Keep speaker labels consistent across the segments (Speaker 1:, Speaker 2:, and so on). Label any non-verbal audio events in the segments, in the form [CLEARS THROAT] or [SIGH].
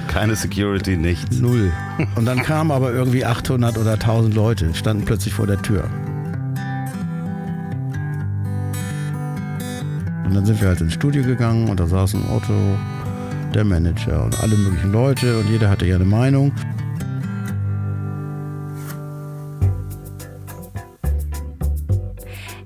Speaker 1: [LAUGHS] Keine Security, nichts.
Speaker 2: Null. Und dann kamen aber irgendwie 800 oder 1000 Leute, standen plötzlich vor der Tür. Und dann sind wir halt ins Studio gegangen und da saß ein Otto, der Manager und alle möglichen Leute und jeder hatte ja eine Meinung.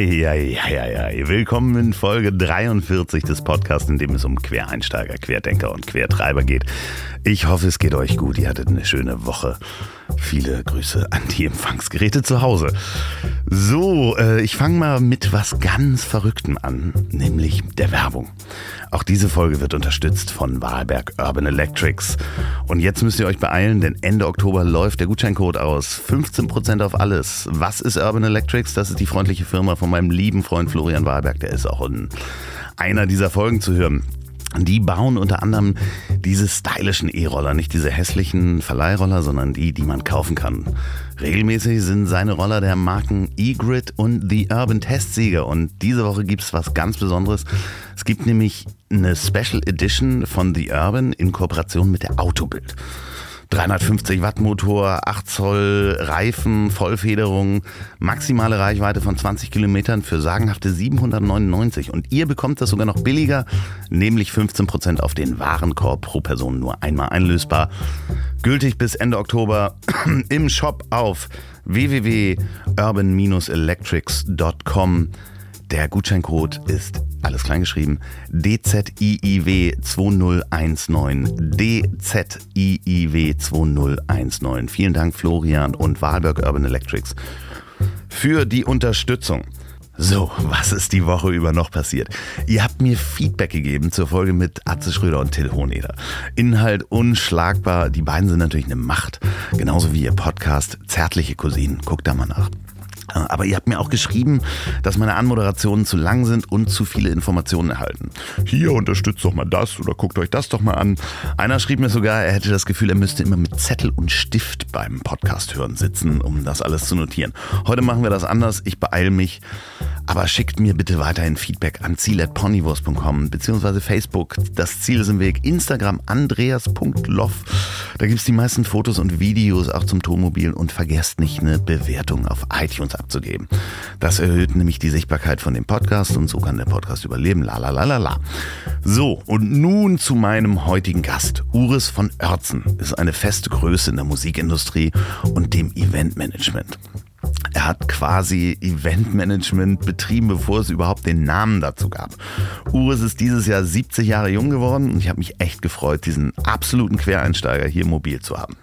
Speaker 1: Eieieiei. Willkommen in Folge 43 des Podcasts, in dem es um Quereinsteiger, Querdenker und Quertreiber geht. Ich hoffe, es geht euch gut. Ihr hattet eine schöne Woche. Viele Grüße an die Empfangsgeräte zu Hause. So, äh, ich fange mal mit was ganz Verrücktem an, nämlich der Werbung. Auch diese Folge wird unterstützt von Wahlberg Urban Electrics. Und jetzt müsst ihr euch beeilen, denn Ende Oktober läuft der Gutscheincode aus. 15% auf alles. Was ist Urban Electrics? Das ist die freundliche Firma von meinem lieben Freund Florian Wahlberg. Der ist auch in einer dieser Folgen zu hören. Die bauen unter anderem diese stylischen E-Roller, nicht diese hässlichen Verleihroller, sondern die, die man kaufen kann. Regelmäßig sind seine Roller der Marken E-Grid und The Urban Testsieger und diese Woche gibt es was ganz Besonderes. Es gibt nämlich eine Special Edition von The Urban in Kooperation mit der Autobild. 350 Watt Motor, 8 Zoll Reifen, Vollfederung, maximale Reichweite von 20 Kilometern für sagenhafte 799. Und ihr bekommt das sogar noch billiger, nämlich 15% auf den Warenkorb pro Person nur einmal einlösbar. Gültig bis Ende Oktober [CLEARS THROAT] im Shop auf www.urban-electrics.com. Der Gutscheincode ist alles kleingeschrieben DZIIW 2019 DZIIW 2019. Vielen Dank Florian und Wahlberg Urban Electrics für die Unterstützung. So, was ist die Woche über noch passiert? Ihr habt mir Feedback gegeben zur Folge mit Atze Schröder und Till Hohneder. Inhalt unschlagbar. Die beiden sind natürlich eine Macht. Genauso wie ihr Podcast Zärtliche Cousinen. Guckt da mal nach. Aber ihr habt mir auch geschrieben, dass meine Anmoderationen zu lang sind und zu viele Informationen erhalten. Hier unterstützt doch mal das oder guckt euch das doch mal an. Einer schrieb mir sogar, er hätte das Gefühl, er müsste immer mit Zettel und Stift beim Podcast hören sitzen, um das alles zu notieren. Heute machen wir das anders. Ich beeile mich. Aber schickt mir bitte weiterhin Feedback an ziel.ponywurst.com beziehungsweise Facebook. Das Ziel ist im Weg. Instagram andreas.loff. Da gibt es die meisten Fotos und Videos auch zum Tonmobil und vergesst nicht eine Bewertung auf iTunes abzugeben. Das erhöht nämlich die Sichtbarkeit von dem Podcast und so kann der Podcast überleben. La la la la la. So, und nun zu meinem heutigen Gast. Uris von Oertzen ist eine feste Größe in der Musikindustrie und dem Eventmanagement. Er hat quasi Eventmanagement betrieben, bevor es überhaupt den Namen dazu gab. Urs ist dieses Jahr 70 Jahre jung geworden und ich habe mich echt gefreut, diesen absoluten Quereinsteiger hier mobil zu haben.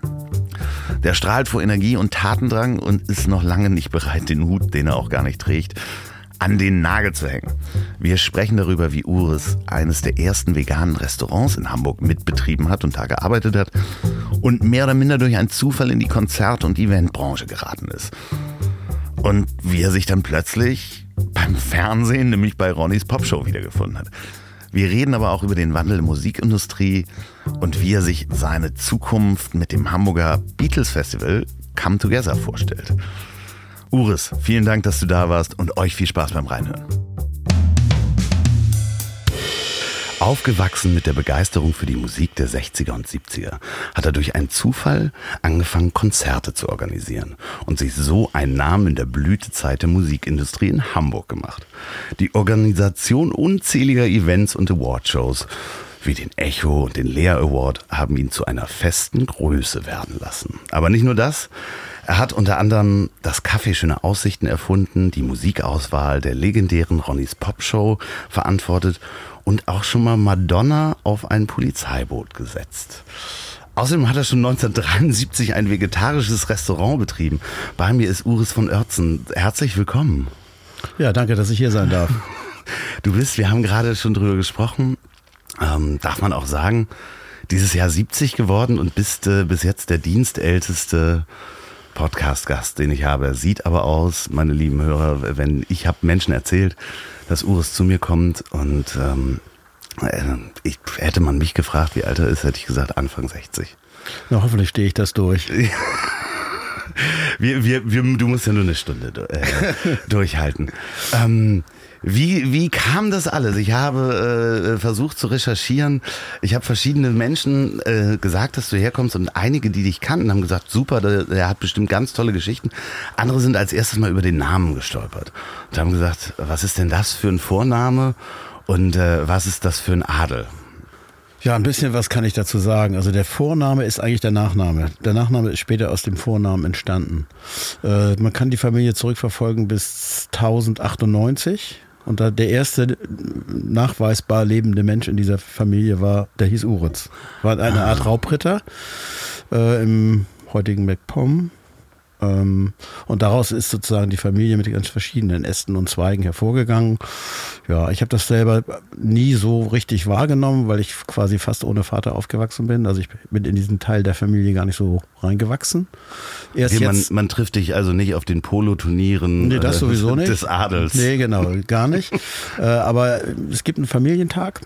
Speaker 1: Der strahlt vor Energie und Tatendrang und ist noch lange nicht bereit, den Hut, den er auch gar nicht trägt, an den Nagel zu hängen. Wir sprechen darüber, wie Ures eines der ersten veganen Restaurants in Hamburg mitbetrieben hat und da gearbeitet hat und mehr oder minder durch einen Zufall in die Konzert- und Eventbranche geraten ist. Und wie er sich dann plötzlich beim Fernsehen, nämlich bei Ronnys Popshow wiedergefunden hat. Wir reden aber auch über den Wandel der Musikindustrie und wie er sich seine Zukunft mit dem Hamburger Beatles Festival Come Together vorstellt. Uris, vielen Dank, dass du da warst und euch viel Spaß beim Reinhören. Aufgewachsen mit der Begeisterung für die Musik der 60er und 70er, hat er durch einen Zufall angefangen, Konzerte zu organisieren und sich so einen Namen in der Blütezeit der Musikindustrie in Hamburg gemacht. Die Organisation unzähliger Events und Awardshows wie den Echo und den Lea Award haben ihn zu einer festen Größe werden lassen. Aber nicht nur das, er hat unter anderem das Café Schöne Aussichten erfunden, die Musikauswahl der legendären Ronnys Popshow verantwortet und auch schon mal Madonna auf ein Polizeiboot gesetzt. Außerdem hat er schon 1973 ein vegetarisches Restaurant betrieben. Bei mir ist Uris von Oertzen. Herzlich willkommen.
Speaker 2: Ja, danke, dass ich hier sein darf. [LAUGHS]
Speaker 1: Du bist, wir haben gerade schon drüber gesprochen, ähm, darf man auch sagen, dieses Jahr 70 geworden und bist äh, bis jetzt der dienstälteste Podcast-Gast, den ich habe. Sieht aber aus, meine lieben Hörer, wenn ich habe Menschen erzählt, dass Urs zu mir kommt und ähm, äh, ich, hätte man mich gefragt, wie alt er ist, hätte ich gesagt Anfang 60.
Speaker 2: Na, hoffentlich stehe ich das durch. [LAUGHS]
Speaker 1: wir, wir, wir, du musst ja nur eine Stunde äh, [LAUGHS] durchhalten. Ähm, wie, wie kam das alles? Ich habe äh, versucht zu recherchieren. Ich habe verschiedene Menschen äh, gesagt, dass du herkommst und einige, die dich kannten, haben gesagt, super, der, der, hat bestimmt ganz tolle Geschichten. Andere sind als erstes mal über den Namen gestolpert und haben gesagt, was ist denn das für ein Vorname und äh, was ist das für ein Adel?
Speaker 2: Ja, ein bisschen was kann ich dazu sagen. Also der Vorname ist eigentlich der Nachname. Der Nachname ist später aus dem Vornamen entstanden. Äh, man kann die Familie zurückverfolgen bis 1098. Und da der erste nachweisbar lebende Mensch in dieser Familie war, der hieß Uritz. War eine Art ah. Raubritter äh, im heutigen MacPom. Ähm, und daraus ist sozusagen die Familie mit ganz verschiedenen Ästen und Zweigen hervorgegangen. Ja, ich habe das selber nie so richtig wahrgenommen, weil ich quasi fast ohne Vater aufgewachsen bin. Also ich bin in diesen Teil der Familie gar nicht so reingewachsen.
Speaker 1: Erst okay, man, man, trifft dich also nicht auf den Poloturnieren
Speaker 2: nee, das äh, sowieso [LAUGHS] nicht.
Speaker 1: des Adels.
Speaker 2: Nee, genau, gar nicht. [LAUGHS] äh, aber es gibt einen Familientag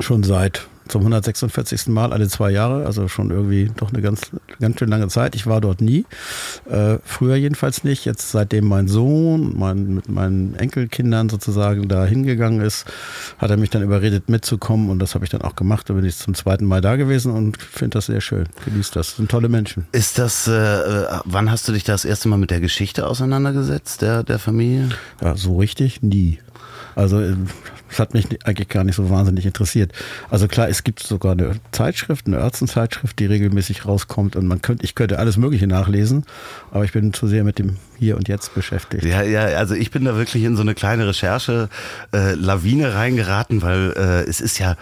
Speaker 2: schon seit zum 146. Mal alle zwei Jahre, also schon irgendwie doch eine ganz, ganz schön lange Zeit. Ich war dort nie, äh, früher jedenfalls nicht. Jetzt seitdem mein Sohn mein, mit meinen Enkelkindern sozusagen da hingegangen ist, hat er mich dann überredet mitzukommen und das habe ich dann auch gemacht. Da bin ich zum zweiten Mal da gewesen und finde das sehr schön. Genießt das. Sind tolle Menschen.
Speaker 1: Ist das, äh, wann hast du dich das erste Mal mit der Geschichte auseinandergesetzt, der, der Familie?
Speaker 2: Ja, so richtig nie. Also äh, das hat mich eigentlich gar nicht so wahnsinnig interessiert. Also klar, es gibt sogar eine Zeitschrift, eine Ärztenzeitschrift, die regelmäßig rauskommt und man könnte, ich könnte alles Mögliche nachlesen, aber ich bin zu sehr mit dem Hier und Jetzt beschäftigt.
Speaker 1: Ja, ja, also ich bin da wirklich in so eine kleine Recherche-Lawine äh, reingeraten, weil äh, es ist ja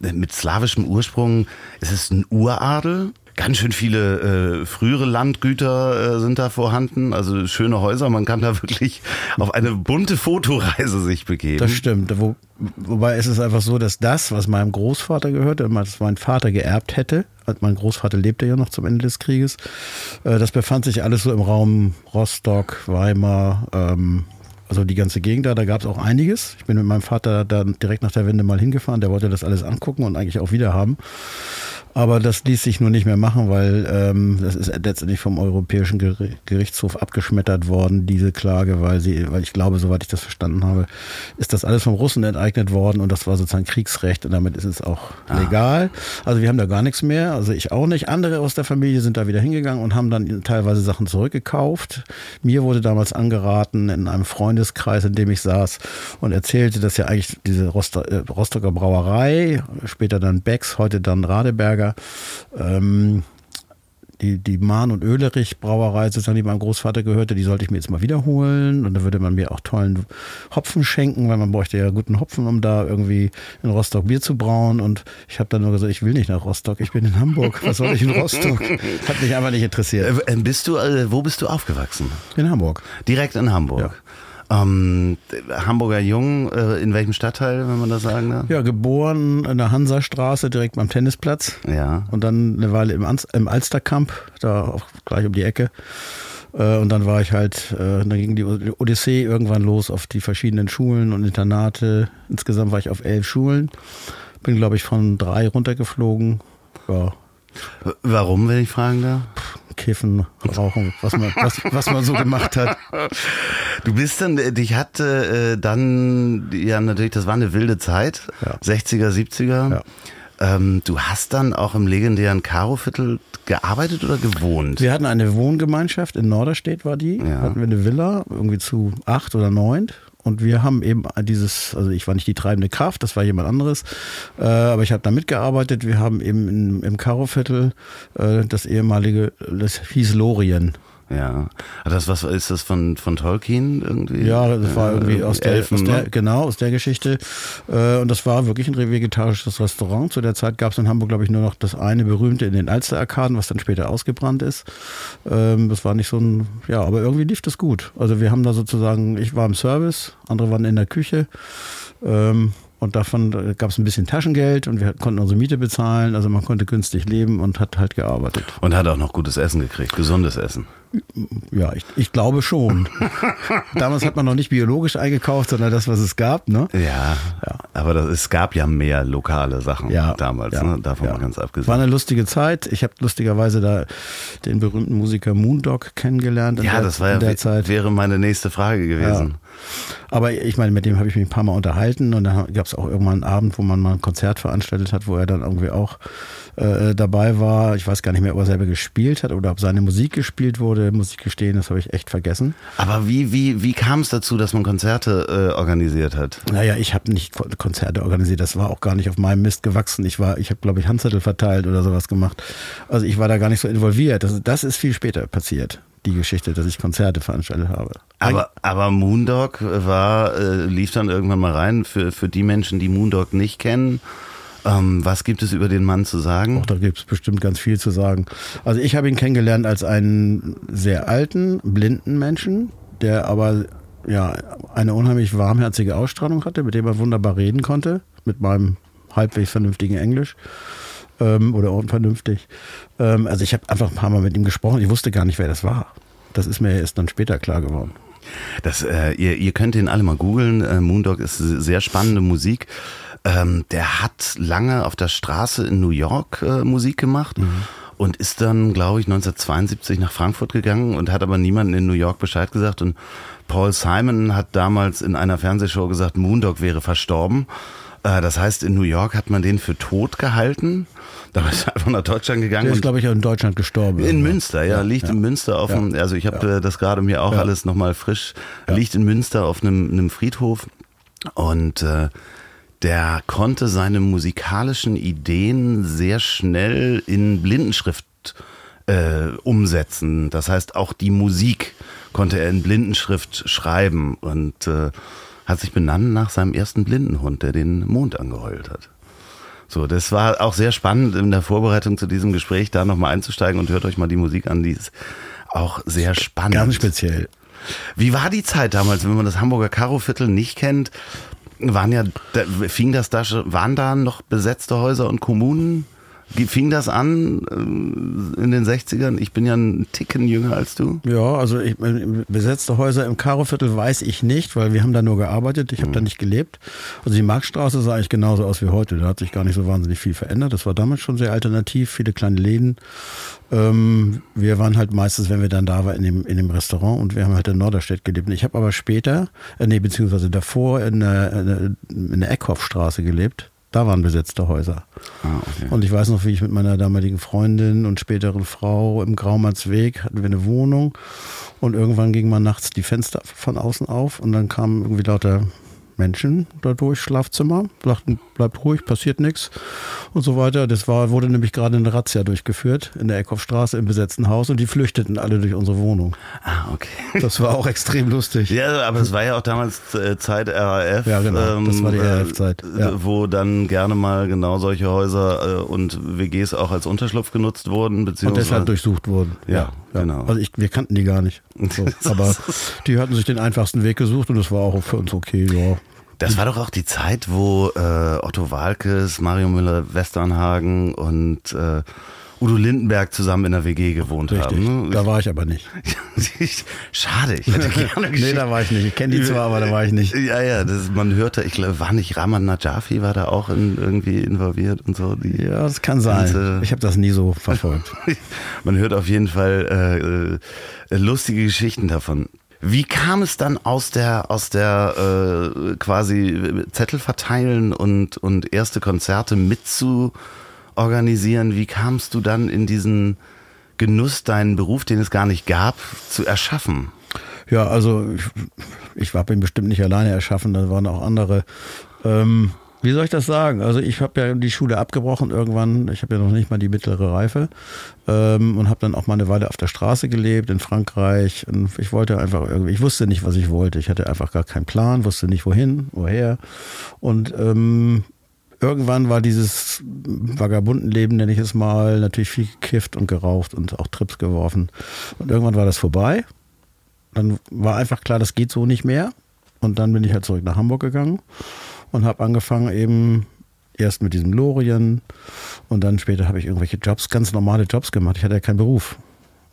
Speaker 1: mit slawischem Ursprung, es ist ein Uradel, Ganz schön viele äh, frühere Landgüter äh, sind da vorhanden, also schöne Häuser. Man kann da [LAUGHS] wirklich auf eine bunte Fotoreise sich begeben.
Speaker 2: Das stimmt. Wo, wobei es ist einfach so, dass das, was meinem Großvater gehörte, was mein Vater geerbt hätte, mein Großvater lebte ja noch zum Ende des Krieges, äh, das befand sich alles so im Raum Rostock, Weimar, ähm, also die ganze Gegend da, da gab es auch einiges. Ich bin mit meinem Vater dann direkt nach der Wende mal hingefahren, der wollte das alles angucken und eigentlich auch wieder haben. Aber das ließ sich nur nicht mehr machen, weil ähm, das ist letztendlich vom Europäischen Gerichtshof abgeschmettert worden, diese Klage, weil sie, weil ich glaube, soweit ich das verstanden habe, ist das alles vom Russen enteignet worden und das war sozusagen Kriegsrecht und damit ist es auch ah. legal. Also wir haben da gar nichts mehr, also ich auch nicht. Andere aus der Familie sind da wieder hingegangen und haben dann teilweise Sachen zurückgekauft. Mir wurde damals angeraten in einem Freundeskreis, in dem ich saß und erzählte, dass ja eigentlich diese äh, Rostocker Brauerei, später dann Becks, heute dann Radeberger, Weinberger. Ähm, die, die Mahn- und Ölerich-Brauerei, sozusagen, die meinem Großvater gehörte, die sollte ich mir jetzt mal wiederholen. Und da würde man mir auch tollen Hopfen schenken, weil man bräuchte ja guten Hopfen, um da irgendwie in Rostock Bier zu brauen. Und ich habe dann nur gesagt, ich will nicht nach Rostock, ich bin in Hamburg. Was soll ich in Rostock? [LAUGHS] Hat mich einfach nicht interessiert.
Speaker 1: Äh, bist du, äh, wo bist du aufgewachsen?
Speaker 2: In Hamburg.
Speaker 1: Direkt in Hamburg. Ja. Ähm, Hamburger Jung, äh, in welchem Stadtteil, wenn man das sagen darf?
Speaker 2: Ja, geboren in der Hansastraße, direkt beim Tennisplatz.
Speaker 1: Ja.
Speaker 2: Und dann eine Weile im, im Alsterkamp, da auch gleich um die Ecke. Äh, und dann war ich halt, äh, dann ging die Odyssee irgendwann los auf die verschiedenen Schulen und Internate. Insgesamt war ich auf elf Schulen. Bin, glaube ich, von drei runtergeflogen. Ja.
Speaker 1: Warum, wenn ich fragen darf?
Speaker 2: Kiffen, Rauchen, was man, was, was man so gemacht hat.
Speaker 1: Du bist dann, dich hatte äh, dann, ja natürlich, das war eine wilde Zeit, ja. 60er, 70er. Ja. Ähm, du hast dann auch im legendären Karo-Viertel gearbeitet oder gewohnt?
Speaker 2: Wir hatten eine Wohngemeinschaft, in Norderstedt war die, ja. hatten wir eine Villa, irgendwie zu acht oder neun. Und wir haben eben dieses, also ich war nicht die treibende Kraft, das war jemand anderes, äh, aber ich habe da mitgearbeitet. Wir haben eben in, im Karoviertel äh, das ehemalige, das hieß Lorien.
Speaker 1: Ja. Das was ist das von, von Tolkien irgendwie?
Speaker 2: Ja, das war irgendwie
Speaker 1: Äh,
Speaker 2: aus der,
Speaker 1: Elfen,
Speaker 2: aus der
Speaker 1: ne?
Speaker 2: genau aus der Geschichte. Äh, Und das war wirklich ein vegetarisches Restaurant. Zu der Zeit gab es in Hamburg, glaube ich, nur noch das eine berühmte in den Alsterarkaden, was dann später ausgebrannt ist. Ähm, Das war nicht so ein, ja, aber irgendwie lief das gut. Also wir haben da sozusagen, ich war im Service, andere waren in der Küche. Ähm, Und davon gab es ein bisschen Taschengeld und wir konnten unsere Miete bezahlen. Also man konnte günstig leben und hat halt gearbeitet.
Speaker 1: Und hat auch noch gutes Essen gekriegt, gesundes Essen.
Speaker 2: Ja, ich, ich glaube schon. [LAUGHS] Damals hat man noch nicht biologisch eingekauft, sondern das, was es gab. Ne?
Speaker 1: Ja, aber das, es gab ja mehr lokale Sachen
Speaker 2: Ja,
Speaker 1: damals,
Speaker 2: ja,
Speaker 1: ne? davon
Speaker 2: ja.
Speaker 1: mal ganz
Speaker 2: War
Speaker 1: abgesehen.
Speaker 2: eine lustige Zeit. Ich habe lustigerweise da den berühmten Musiker Moondog kennengelernt.
Speaker 1: Ja, das war ja,
Speaker 2: in der Zeit.
Speaker 1: wäre meine nächste Frage gewesen.
Speaker 2: Aber ich meine, mit dem habe ich mich ein paar Mal unterhalten und dann gab es auch irgendwann einen Abend, wo man mal ein Konzert veranstaltet hat, wo er dann irgendwie auch äh, dabei war. Ich weiß gar nicht mehr, ob er selber gespielt hat oder ob seine Musik gespielt wurde. Muss ich gestehen, das habe ich echt vergessen.
Speaker 1: Aber wie, wie, wie kam es dazu, dass man Konzerte äh, organisiert hat?
Speaker 2: Naja, ich habe nicht Ko- Konzerte organisiert. Das war auch gar nicht auf meinem Mist gewachsen. Ich war, ich habe, glaube ich, Handzettel verteilt oder sowas gemacht. Also ich war da gar nicht so involviert. Das, das ist viel später passiert. Die Geschichte, dass ich Konzerte veranstaltet habe.
Speaker 1: Aber, aber Moondog war, äh, lief dann irgendwann mal rein für, für die Menschen, die Moondog nicht kennen. Ähm, was gibt es über den Mann zu sagen?
Speaker 2: Auch da gibt es bestimmt ganz viel zu sagen. Also ich habe ihn kennengelernt als einen sehr alten, blinden Menschen, der aber ja eine unheimlich warmherzige Ausstrahlung hatte, mit dem er wunderbar reden konnte, mit meinem halbwegs vernünftigen Englisch ähm, oder unvernünftig. Ähm, also ich habe einfach ein paar Mal mit ihm gesprochen. Ich wusste gar nicht, wer das war. Das ist mir erst dann später klar geworden.
Speaker 1: Das, äh, ihr, ihr könnt ihn alle mal googeln. Äh, Moondog ist sehr spannende Musik. Ähm, der hat lange auf der Straße in New York äh, Musik gemacht und ist dann, glaube ich, 1972 nach Frankfurt gegangen und hat aber niemandem in New York Bescheid gesagt. Und Paul Simon hat damals in einer Fernsehshow gesagt, Moondog wäre verstorben. Äh, das heißt, in New York hat man den für tot gehalten. Da ist er einfach nach Deutschland gegangen.
Speaker 2: Der ist, glaube ich, auch in Deutschland gestorben.
Speaker 1: in. Münster, ja, liegt in Münster auf
Speaker 2: Ja.
Speaker 1: dem, also ich habe äh, das gerade mir auch
Speaker 2: Ja.
Speaker 1: alles nochmal frisch, liegt in Münster auf einem, einem Friedhof und äh, der konnte seine musikalischen Ideen sehr schnell in Blindenschrift äh, umsetzen. Das heißt, auch die Musik konnte er in Blindenschrift schreiben und äh, hat sich benannt nach seinem ersten Blindenhund, der den Mond angeheult hat. So, das war auch sehr spannend in der Vorbereitung zu diesem Gespräch, da nochmal einzusteigen und hört euch mal die Musik an, die ist auch sehr spannend.
Speaker 2: Ganz speziell.
Speaker 1: Wie war die Zeit damals, wenn man das Hamburger Karoviertel nicht kennt? Waren ja, da, fing das da, waren da noch besetzte Häuser und Kommunen? Wie Fing das an äh, in den 60ern? Ich bin ja ein Ticken jünger als du.
Speaker 2: Ja, also ich, äh, besetzte Häuser im Karoviertel weiß ich nicht, weil wir haben da nur gearbeitet, ich habe da nicht gelebt. Also die Marktstraße sah eigentlich genauso aus wie heute, da hat sich gar nicht so wahnsinnig viel verändert. Das war damals schon sehr alternativ, viele kleine Läden. Ähm, wir waren halt meistens, wenn wir dann da waren, in dem, in dem Restaurant und wir haben halt in Norderstedt gelebt. Ich habe aber später, äh, nee, beziehungsweise davor in der, in der Eckhoffstraße gelebt. Da waren besetzte Häuser.
Speaker 1: Ah, okay.
Speaker 2: Und ich weiß noch, wie ich mit meiner damaligen Freundin und späteren Frau im Graumannsweg hatten wir eine Wohnung und irgendwann ging man nachts die Fenster von außen auf und dann kamen irgendwie lauter Menschen da durch, Schlafzimmer, sagten, bleibt ruhig, passiert nichts und so weiter. Das war, wurde nämlich gerade eine Razzia durchgeführt in der Eckhoffstraße im besetzten Haus und die flüchteten alle durch unsere Wohnung.
Speaker 1: Ah, okay.
Speaker 2: Das war auch extrem lustig.
Speaker 1: Ja, aber es war ja auch damals äh, Zeit RAF.
Speaker 2: Ja, genau, das war die
Speaker 1: äh,
Speaker 2: RAF-Zeit, ja.
Speaker 1: Wo dann gerne mal genau solche Häuser äh, und WGs auch als Unterschlupf genutzt wurden,
Speaker 2: Und deshalb durchsucht wurden.
Speaker 1: Ja, genau.
Speaker 2: Also ich, wir kannten die gar nicht. [LAUGHS] So, aber die hatten sich den einfachsten Weg gesucht und das war auch für uns okay. Ja.
Speaker 1: Das war doch auch die Zeit, wo äh, Otto Walkes, Mario Müller-Westernhagen und äh, Udo Lindenberg zusammen in der WG gewohnt
Speaker 2: Richtig.
Speaker 1: haben.
Speaker 2: Da
Speaker 1: Ne?
Speaker 2: war ich aber nicht. [LAUGHS]
Speaker 1: Schade, ich hätte [LAUGHS] gerne
Speaker 2: nee, da war ich nicht. Ich kenne die zwar, aber da war ich nicht.
Speaker 1: Ja, ja, das, man hörte, ich glaube, war nicht Rahman Najafi, war da auch in, irgendwie involviert und so. Die,
Speaker 2: Ja, das kann sein.
Speaker 1: Ganze-
Speaker 2: Ich habe das nie so verfolgt. [LAUGHS]
Speaker 1: Man hört auf jeden Fall äh, äh, lustige Geschichten davon. Wie kam es dann aus der aus der äh, quasi Zettel verteilen und und erste Konzerte mit zu organisieren? Wie kamst du dann in diesen Genuss, deinen Beruf, den es gar nicht gab, zu erschaffen?
Speaker 2: Ja, also ich, ich habe ihn bestimmt nicht alleine erschaffen, da waren auch andere. Ähm, Wie soll ich das sagen? Also ich habe ja die Schule abgebrochen irgendwann. Ich habe ja noch nicht mal die mittlere Reife ähm, und habe dann auch mal eine Weile auf der Straße gelebt in Frankreich. Und ich wollte einfach irgendwie, ich wusste nicht, was ich wollte. Ich hatte einfach gar keinen Plan, wusste nicht wohin, woher. Und ähm, irgendwann war dieses Vagabundenleben, nenne ich es mal, natürlich viel gekifft und geraucht und auch Trips geworfen. Und irgendwann war das vorbei. Dann war einfach klar, das geht so nicht mehr. Und dann bin ich halt zurück nach Hamburg gegangen und habe angefangen eben erst mit diesem Lorien und dann später habe ich irgendwelche Jobs, ganz normale Jobs gemacht. Ich hatte ja keinen Beruf.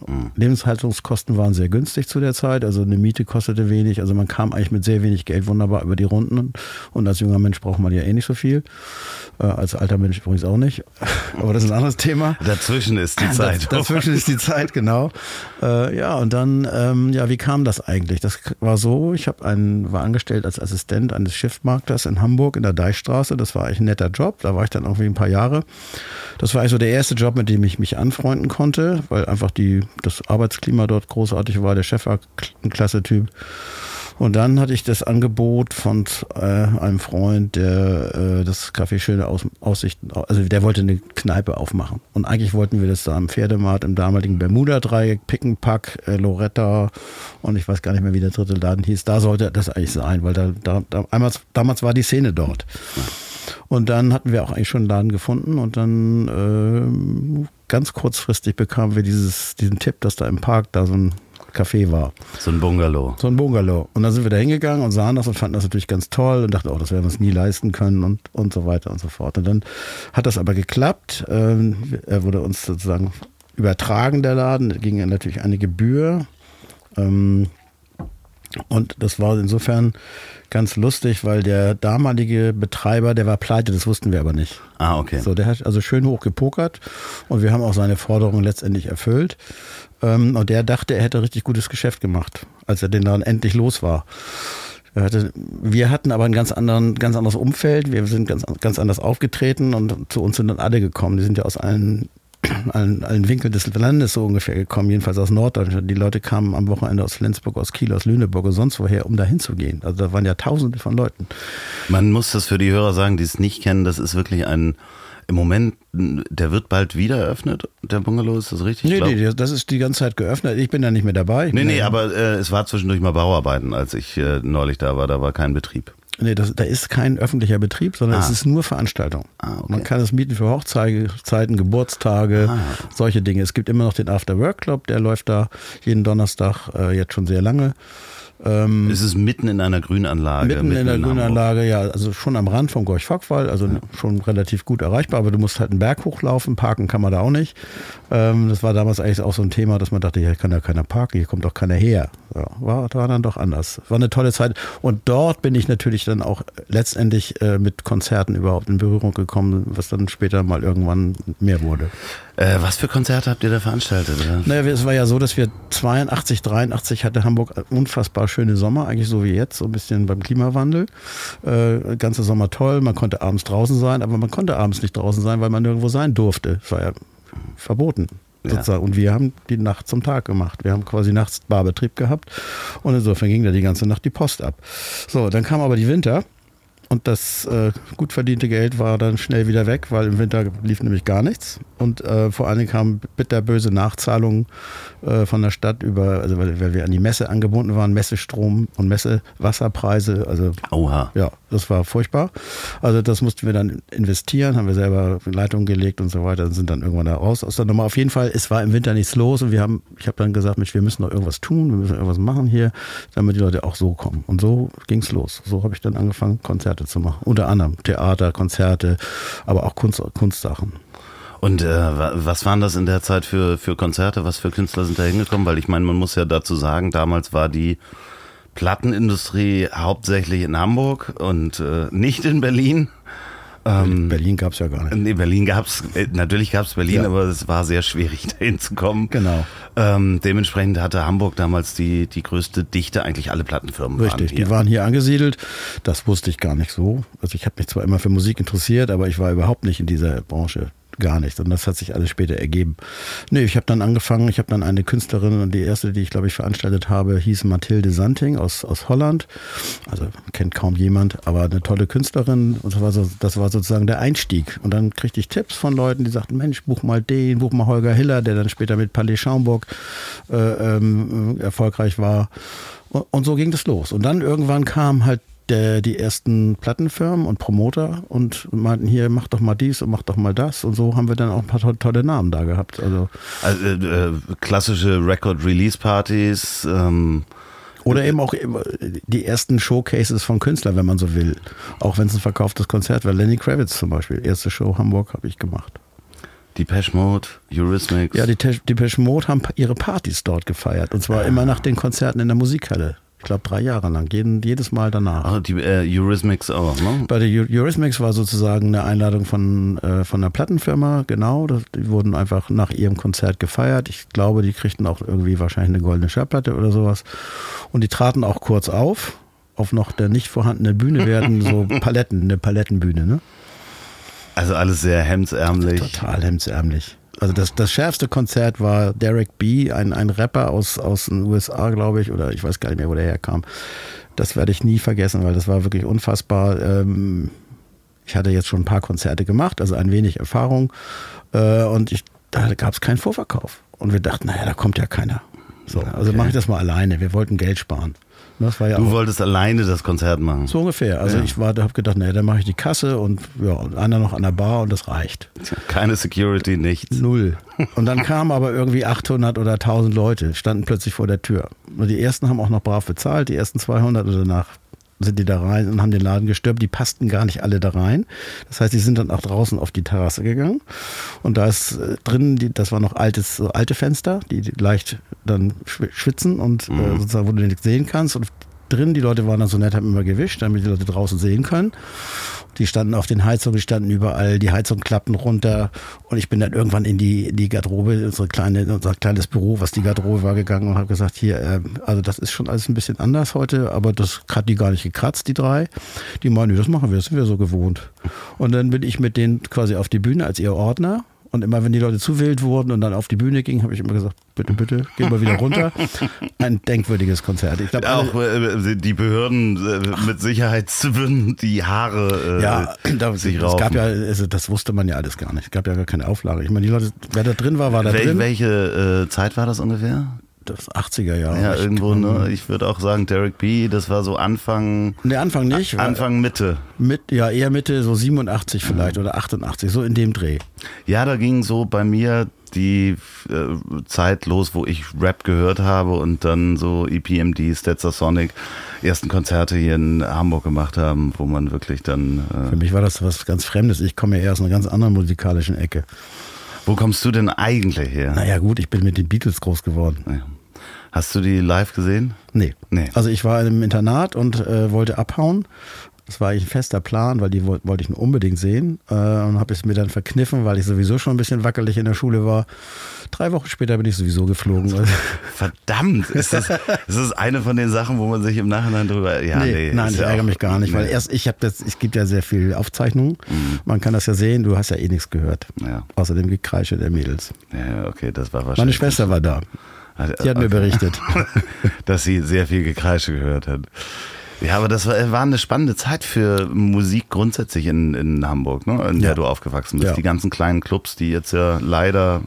Speaker 2: Mhm. Lebenshaltungskosten waren sehr günstig zu der Zeit, also eine Miete kostete wenig, also man kam eigentlich mit sehr wenig Geld wunderbar über die Runden und als junger Mensch braucht man ja eh nicht so viel, äh, als alter Mensch übrigens auch nicht, [LAUGHS] aber das ist ein anderes Thema.
Speaker 1: Dazwischen ist die Zeit.
Speaker 2: Dazwischen ist die Zeit, genau. Äh, ja, und dann, ähm, ja, wie kam das eigentlich? Das war so, ich habe einen, war angestellt als Assistent eines Schiffmarkters in Hamburg in der Deichstraße, das war eigentlich ein netter Job, da war ich dann irgendwie ein paar Jahre. Das war eigentlich so der erste Job, mit dem ich mich anfreunden konnte, weil einfach die das Arbeitsklima dort großartig war. Der Chef war ein klasse Typ. Und dann hatte ich das Angebot von äh, einem Freund, der äh, das Café Schöne Aus Aussichten, also der wollte eine Kneipe aufmachen. Und eigentlich wollten wir das da am Pferdemarkt im damaligen Bermuda-Dreieck, Pickenpack, äh, Loretta und ich weiß gar nicht mehr, wie der dritte Laden hieß. Da sollte das eigentlich sein, weil da, da, da damals, damals war die Szene dort. Und dann hatten wir auch eigentlich schon einen Laden gefunden und dann äh, ganz kurzfristig bekamen wir dieses, diesen Tipp, dass da im Park da so ein Café war.
Speaker 1: So ein Bungalow.
Speaker 2: So ein Bungalow. Und dann sind wir da hingegangen und sahen das und fanden das natürlich ganz toll und dachten, oh, das werden wir uns nie leisten können und, und so weiter und so fort. Und dann hat das aber geklappt. Ähm, er wurde uns sozusagen übertragen, der Laden. Da ging natürlich eine Gebühr. Ähm, und das war insofern ganz lustig, weil der damalige Betreiber, der war pleite, das wussten wir aber nicht.
Speaker 1: Ah, okay.
Speaker 2: So, der hat also schön hoch gepokert und wir haben auch seine Forderungen letztendlich erfüllt. Ähm, und der dachte, er hätte richtig gutes Geschäft gemacht, als er den dann endlich los war. wir hatten aber ein ganz, anderen, ganz anderes Umfeld. Wir sind ganz, ganz anders aufgetreten und zu uns sind dann alle gekommen. Die sind ja aus allen allen, allen Winkeln des Landes so ungefähr gekommen, jedenfalls aus Norddeutschland. Die Leute kamen am Wochenende aus Flensburg, aus Kiel, aus Lüneburg und sonst woher, um da hinzugehen. Also da waren ja tausende von Leuten.
Speaker 1: Man muss das für die Hörer sagen, die es nicht kennen, das ist wirklich ein im Moment, der wird bald wieder eröffnet, der Bungalow, ist das richtig?
Speaker 2: Nee, nee, das ist die ganze Zeit geöffnet. Ich bin da nicht mehr dabei.
Speaker 1: Nee, nee, aber äh, es war zwischendurch mal Bauarbeiten, als ich äh, neulich da war. Da war kein Betrieb.
Speaker 2: Nee, das, da ist kein öffentlicher Betrieb, sondern ah. es ist nur Veranstaltung. Ah, okay. Man kann es mieten für Hochzeiten, Geburtstage, ah. solche Dinge. Es gibt immer noch den After Work Club, der läuft da jeden Donnerstag, äh, jetzt schon sehr lange.
Speaker 1: Ähm, es ist mitten in einer Grünanlage.
Speaker 2: Mitten, mitten in der in Grünanlage, ja. Also schon am Rand vom Gorch-Fock-Wall, also ja. schon relativ gut erreichbar, aber du musst halt einen Berg hochlaufen, parken kann man da auch nicht. Ähm, das war damals eigentlich auch so ein Thema, dass man dachte, hier kann ja keiner parken, hier kommt doch keiner her. Ja, war, war dann doch anders. War eine tolle Zeit. Und dort bin ich natürlich dann auch letztendlich äh, mit Konzerten überhaupt in Berührung gekommen, was dann später mal irgendwann mehr wurde.
Speaker 1: Äh, was für Konzerte habt ihr da veranstaltet? Oder?
Speaker 2: Naja, es war ja so, dass wir 82, 83 hatte Hamburg unfassbar schöne Sommer, eigentlich so wie jetzt, so ein bisschen beim Klimawandel. Äh, ganze Sommer toll, man konnte abends draußen sein, aber man konnte abends nicht draußen sein, weil man nirgendwo sein durfte. Es war ja verboten. Ja. Und wir haben die Nacht zum Tag gemacht. Wir haben quasi nachts Barbetrieb gehabt und insofern ging da die ganze Nacht die Post ab. So, dann kam aber die Winter und das äh, gut verdiente Geld war dann schnell wieder weg, weil im Winter lief nämlich gar nichts. Und äh, vor allen Dingen kamen bitterböse Nachzahlungen äh, von der Stadt über, also weil, weil, wir an die Messe angebunden waren, Messestrom und Messewasserpreise. Also
Speaker 1: Oha.
Speaker 2: ja, das war furchtbar. Also das mussten wir dann investieren, haben wir selber Leitungen gelegt und so weiter und sind dann irgendwann da raus aus der Nummer. Auf jeden Fall, es war im Winter nichts los und wir haben, ich habe dann gesagt, Mensch, wir müssen noch irgendwas tun, wir müssen irgendwas machen hier, damit die Leute auch so kommen. Und so ging es los. So habe ich dann angefangen, Konzerte zu machen. Unter anderem Theater, Konzerte, aber auch Kunst, Kunstsachen.
Speaker 1: Und äh, was waren das in der Zeit für, für Konzerte? Was für Künstler sind da hingekommen? Weil ich meine, man muss ja dazu sagen, damals war die Plattenindustrie hauptsächlich in Hamburg und äh, nicht in Berlin.
Speaker 2: Ähm, Berlin gab es ja gar nicht.
Speaker 1: Nee, Berlin gab es, äh, natürlich gab es Berlin, ja. aber es war sehr schwierig, [LAUGHS] dahin zu kommen.
Speaker 2: Genau.
Speaker 1: Ähm, dementsprechend hatte Hamburg damals die, die größte Dichte, eigentlich alle Plattenfirmen
Speaker 2: Richtig, waren die waren hier angesiedelt. Das wusste ich gar nicht so. Also ich habe mich zwar immer für Musik interessiert, aber ich war überhaupt nicht in dieser Branche gar nicht. Und das hat sich alles später ergeben. Nee, ich habe dann angefangen, ich habe dann eine Künstlerin und die erste, die ich glaube ich veranstaltet habe, hieß Mathilde Santing aus, aus Holland. Also kennt kaum jemand, aber eine tolle Künstlerin. Und das war, so, das war sozusagen der Einstieg. Und dann kriegte ich Tipps von Leuten, die sagten, Mensch, buch mal den, buch mal Holger Hiller, der dann später mit Palais Schaumburg äh, ähm, erfolgreich war. Und, und so ging das los. Und dann irgendwann kam halt der, die ersten Plattenfirmen und Promoter und meinten hier, mach doch mal dies und mach doch mal das. Und so haben wir dann auch ein paar to tolle Namen da gehabt. Also,
Speaker 1: also äh, klassische Record-Release-Partys. Ähm
Speaker 2: oder eben auch die ersten Showcases von Künstlern, wenn man so will. Auch wenn es ein verkauftes Konzert war. Lenny Kravitz zum Beispiel, erste Show Hamburg habe ich gemacht.
Speaker 1: Depeche Mode, Eurythmics.
Speaker 2: Ja, die Depeche Mode haben ihre Partys dort gefeiert. Und zwar ah. immer nach den Konzerten in der Musikhalle. Ich glaube drei Jahre lang, jeden, jedes Mal danach.
Speaker 1: Ach, die äh, Eurythmics auch, ne?
Speaker 2: Bei der Eurythmics war sozusagen eine Einladung von, äh, von einer Plattenfirma, genau. Die wurden einfach nach ihrem Konzert gefeiert. Ich glaube, die kriegten auch irgendwie wahrscheinlich eine goldene Schallplatte oder sowas. Und die traten auch kurz auf, auf noch der nicht vorhandenen Bühne werden so [LAUGHS] Paletten, eine Palettenbühne, ne?
Speaker 1: Also alles sehr hemdsärmlich.
Speaker 2: Total hemdsärmlich. Also das, das schärfste Konzert war Derek B., ein, ein Rapper aus, aus den USA, glaube ich, oder ich weiß gar nicht mehr, wo der herkam. Das werde ich nie vergessen, weil das war wirklich unfassbar. Ähm, ich hatte jetzt schon ein paar Konzerte gemacht, also ein wenig Erfahrung. Äh, und ich, da gab es keinen Vorverkauf. Und wir dachten, naja, da kommt ja keiner. So, also okay. mache ich das mal alleine. Wir wollten Geld sparen.
Speaker 1: Ja du wolltest alleine das Konzert machen.
Speaker 2: So ungefähr. Also ja. ich war, habe gedacht, naja, dann mache ich die Kasse und ja, und einer noch an der Bar und das reicht.
Speaker 1: Keine Security, nichts.
Speaker 2: Null. Und dann kamen aber irgendwie 800 oder 1000 Leute, standen plötzlich vor der Tür. Und die ersten haben auch noch brav bezahlt, die ersten 200 oder nach sind die da rein und haben den Laden gestürmt. Die passten gar nicht alle da rein. Das heißt, die sind dann auch draußen auf die Terrasse gegangen. Und da ist äh, drin, die, das war noch altes, alte Fenster, die, die leicht dann schwitzen und äh, mhm. äh, sozusagen, wo du nichts sehen kannst. Und drin, die Leute waren dann so nett, haben immer gewischt, damit die Leute draußen sehen können. Die standen auf den Heizungen, die standen überall, die Heizungen klappten runter und ich bin dann irgendwann in die, die Garderobe, unsere kleine, unser kleines Büro, was die Garderobe war, gegangen und habe gesagt, hier, äh, also das ist schon alles ein bisschen anders heute, aber das hat die gar nicht gekratzt, die drei. Die meinen, das machen wir, das sind wir so gewohnt. Und dann bin ich mit denen quasi auf die Bühne als ihr Ordner und immer, wenn die Leute zu wild wurden und dann auf die Bühne gingen, habe ich immer gesagt, bitte, bitte, gehen wir wieder runter. [LAUGHS] Ein denkwürdiges Konzert.
Speaker 1: Ich glaub, auch äh, die Behörden äh, mit Sicherheit [LAUGHS] würden die Haare
Speaker 2: äh, ja, da, sich raufen. Es gab ja, also das wusste man ja alles gar nicht. Es gab ja gar keine Auflage. Ich meine, die Leute, wer da drin war, war da
Speaker 1: Wel
Speaker 2: drin.
Speaker 1: Welche äh, Zeit war das ungefähr?
Speaker 2: Das 80er Jahre.
Speaker 1: Ja, irgendwo, ne? Ich würde auch sagen, Derek B., das war so Anfang.
Speaker 2: Ne, Anfang nicht.
Speaker 1: Anfang Mitte.
Speaker 2: Mit, ja, eher Mitte, so 87 vielleicht oder 88, so in dem Dreh.
Speaker 1: Ja, da ging so bei mir die äh, Zeit los, wo ich Rap gehört habe und dann so EPMD, Stetzer Sonic, ersten Konzerte hier in Hamburg gemacht haben, wo man wirklich dann.
Speaker 2: Äh Für mich war das was ganz Fremdes. Ich komme ja eher aus einer ganz anderen musikalischen Ecke.
Speaker 1: Wo kommst du denn eigentlich her?
Speaker 2: Naja, gut, ich bin mit den Beatles groß geworden. Ja.
Speaker 1: Hast du die live gesehen?
Speaker 2: Nee. nee. Also ich war im Internat und äh, wollte abhauen das war eigentlich ein fester Plan, weil die wollte ich nur unbedingt sehen. Äh, und habe es mir dann verkniffen, weil ich sowieso schon ein bisschen wackelig in der Schule war. Drei Wochen später bin ich sowieso geflogen. [LAUGHS]
Speaker 1: Verdammt, ist das, ist das eine von den Sachen, wo man sich im Nachhinein drüber.
Speaker 2: Ja, nee, nee nein, ich ärgere mich gar nicht, weil erst ich habe das, es gibt ja sehr viel Aufzeichnungen. Mhm. Man kann das ja sehen, du hast ja eh nichts gehört. Ja. Außer dem Gekreische der Mädels.
Speaker 1: Ja, okay, das war wahrscheinlich.
Speaker 2: Meine Schwester war da. Die hat mir berichtet. [LAUGHS]
Speaker 1: Dass sie sehr viel Gekreische gehört hat. Ja, aber das war, war, eine spannende Zeit für Musik grundsätzlich in, in Hamburg, ne? in der ja. du aufgewachsen bist. Ja. Die ganzen kleinen Clubs, die jetzt ja leider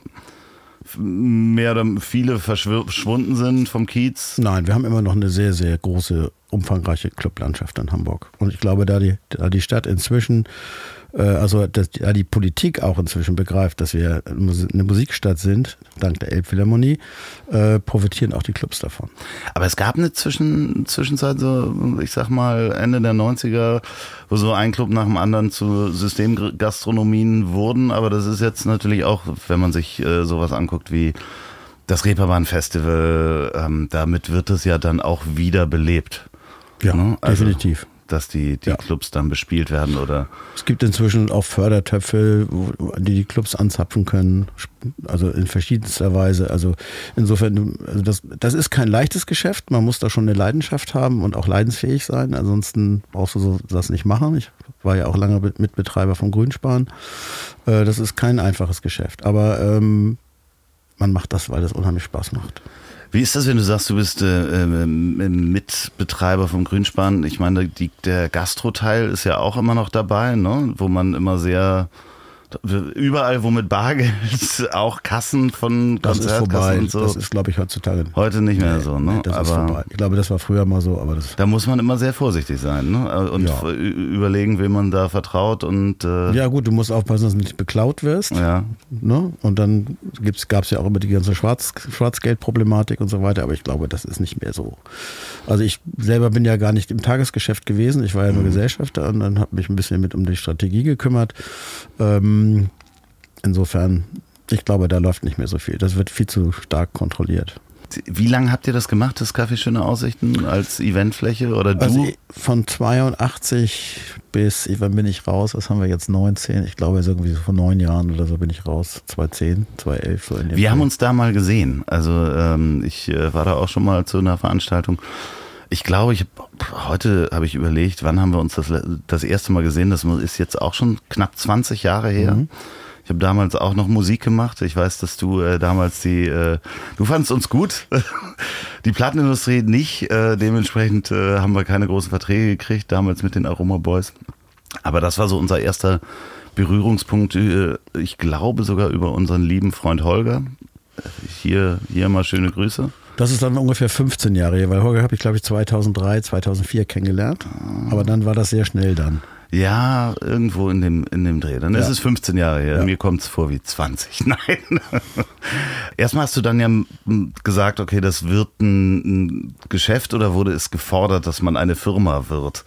Speaker 1: mehr oder viele verschwunden sind vom Kiez.
Speaker 2: Nein, wir haben immer noch eine sehr, sehr große, umfangreiche Clublandschaft in Hamburg. Und ich glaube, da die, da die Stadt inzwischen äh, also dass ja, die Politik auch inzwischen begreift, dass wir eine Musikstadt sind, dank der Elbphilharmonie, äh, profitieren auch die Clubs davon.
Speaker 1: Aber es gab eine Zwischen, Zwischenzeit, so, ich sag mal, Ende der 90er, wo so ein Club nach dem anderen zu Systemgastronomien wurden. Aber das ist jetzt natürlich auch, wenn man sich äh, sowas anguckt wie das Reeperbahn-Festival, ähm, damit wird es ja dann auch wieder belebt.
Speaker 2: Ja, ne? also, definitiv
Speaker 1: dass die, die ja. Clubs dann bespielt werden oder?
Speaker 2: Es gibt inzwischen auch Fördertöpfe, die die Clubs anzapfen können, also in verschiedenster Weise. Also insofern, also das, das ist kein leichtes Geschäft. Man muss da schon eine Leidenschaft haben und auch leidensfähig sein. Ansonsten brauchst du so, das nicht machen. Ich war ja auch lange Mitbetreiber vom Grünspan. Äh, das ist kein einfaches Geschäft, aber ähm, man macht das, weil es unheimlich Spaß macht.
Speaker 1: Wie ist das, wenn du sagst, du bist äh, äh, Mitbetreiber vom Grünspan? Ich meine, die, der Gastro-Teil ist ja auch immer noch dabei, ne? wo man immer sehr überall, wo mit Bargeld, [LAUGHS] auch Kassen von
Speaker 2: das ist vorbei.
Speaker 1: und so.
Speaker 2: Das ist, glaube ich, heutzutage.
Speaker 1: Heute nicht mehr nee, so, ne?
Speaker 2: Nee, das aber ist vorbei. Ich glaube, das war früher mal so, aber das.
Speaker 1: Da muss man immer sehr vorsichtig sein, ne? Und ja. überlegen, wem man da vertraut und. Äh
Speaker 2: ja, gut, du musst aufpassen, dass du nicht beklaut wirst.
Speaker 1: Ja.
Speaker 2: Ne? Und dann gab es ja auch immer die ganze Schwarz, Schwarzgeldproblematik und so weiter, aber ich glaube, das ist nicht mehr so. Also ich selber bin ja gar nicht im Tagesgeschäft gewesen, ich war ja nur mhm. Gesellschafter und dann habe mich ein bisschen mit um die Strategie gekümmert. Ähm, ähm, insofern, ich glaube, da läuft nicht mehr so viel. Das wird viel zu stark kontrolliert.
Speaker 1: Wie lange habt ihr das gemacht, das Café Schöne Aussichten als Eventfläche oder du? Also
Speaker 2: von 82 bis, wann bin ich raus? Was haben wir jetzt? 19? Ich glaube, irgendwie so vor neun Jahren oder so bin ich raus. 2010, 2011. So
Speaker 1: wir haben uns da mal gesehen. Also ähm, ich äh, war da auch schon mal zu einer Veranstaltung. Ich glaube, ich heute habe ich überlegt, wann haben wir uns das, das erste Mal gesehen? Das ist jetzt auch schon knapp 20 Jahre her. Mhm. Ich habe damals auch noch Musik gemacht. Ich weiß, dass du äh, damals die, äh, du fandest uns gut, [LAUGHS] die Plattenindustrie nicht. Äh, dementsprechend äh, haben wir keine großen Verträge gekriegt, damals mit den Aroma Boys. Aber das war so unser erster Berührungspunkt. Äh, ich glaube sogar über unseren lieben Freund Holger. Hier, hier mal schöne Grüße.
Speaker 2: Das ist dann ungefähr 15 Jahre her, weil Holger habe ich, glaube ich, 2003, 2004 kennengelernt. Aber dann war das sehr schnell dann.
Speaker 1: Ja, irgendwo in dem, in dem Dreh. Dann ja. ist es 15 Jahre her. Ja. Mir kommt es vor wie 20. [LAUGHS] Nein. Erstmal hast du dann ja gesagt, okay, das wird ein, ein, Geschäft oder wurde es gefordert, dass man eine Firma wird?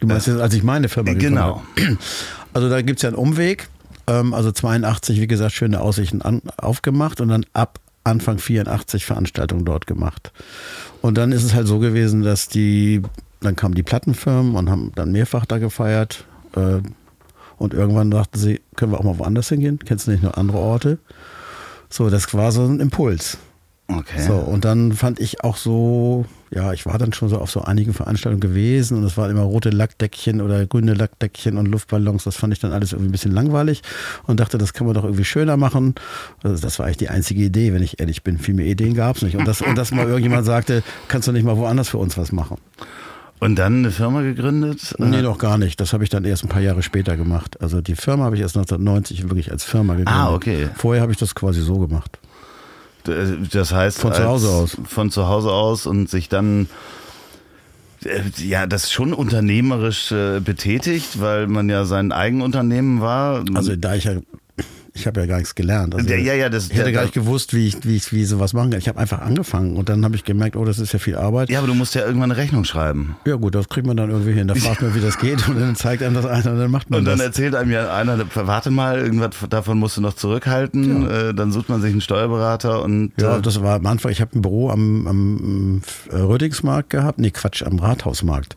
Speaker 2: Du meinst jetzt, als ich meine Firma
Speaker 1: äh, Genau.
Speaker 2: Habe. [CLEARS THROAT] Also da gibt es ja einen Umweg. Ähm, also 82, wie gesagt, schöne Aussichten aufgemacht und dann ab Anfang 84 Veranstaltungen dort gemacht. Und dann ist es halt so gewesen, dass die, dann kamen die Plattenfirmen und haben dann mehrfach da gefeiert. Äh, und irgendwann dachten sie, können wir auch mal woanders hingehen? Kennst du nicht nur andere Orte? So, das war so ein Impuls.
Speaker 1: Okay.
Speaker 2: So, und dann fand ich auch so, ja, ich war dann schon so auf so einigen Veranstaltungen gewesen und es waren immer rote Lackdeckchen oder grüne Lackdeckchen und Luftballons. Das fand ich dann alles irgendwie ein bisschen langweilig und dachte, das kann man doch irgendwie schöner machen. Also das war eigentlich die einzige Idee, wenn ich ehrlich bin. Viel mehr Ideen gab es nicht. Und, das, und dass mal irgendjemand sagte, kannst du nicht mal woanders für uns was machen.
Speaker 1: Und dann eine Firma gegründet?
Speaker 2: Nee, noch gar nicht. Das habe ich dann erst ein paar Jahre später gemacht. Also die Firma habe ich erst 1990 wirklich als Firma gegründet.
Speaker 1: Ah, okay.
Speaker 2: Vorher habe ich das quasi so gemacht.
Speaker 1: Das heißt,
Speaker 2: von zu Hause aus.
Speaker 1: Von zu Hause aus und sich dann äh, ja, das schon unternehmerisch äh, betätigt, weil man ja sein Eigenunternehmen war.
Speaker 2: Also da ich ja ich habe ja gar nichts gelernt. Also
Speaker 1: ja, ja, das,
Speaker 2: ich hätte gar nicht gewusst, wie ich, wie ich wie sowas machen kann. Ich habe einfach angefangen und dann habe ich gemerkt, oh, das ist ja viel Arbeit.
Speaker 1: Ja, aber du musst ja irgendwann eine Rechnung schreiben.
Speaker 2: Ja gut, das kriegt man dann irgendwie hin. Da fragt man, wie das geht und dann zeigt einem das einer und dann macht man
Speaker 1: das. Und
Speaker 2: dann
Speaker 1: das. erzählt einem ja einer, warte mal, irgendwas davon musst du noch zurückhalten. Ja. Äh, dann sucht man sich einen Steuerberater und...
Speaker 2: Ja, äh, das war am Anfang, ich habe ein Büro am, am Rödingsmarkt gehabt. Nee, Quatsch, am Rathausmarkt.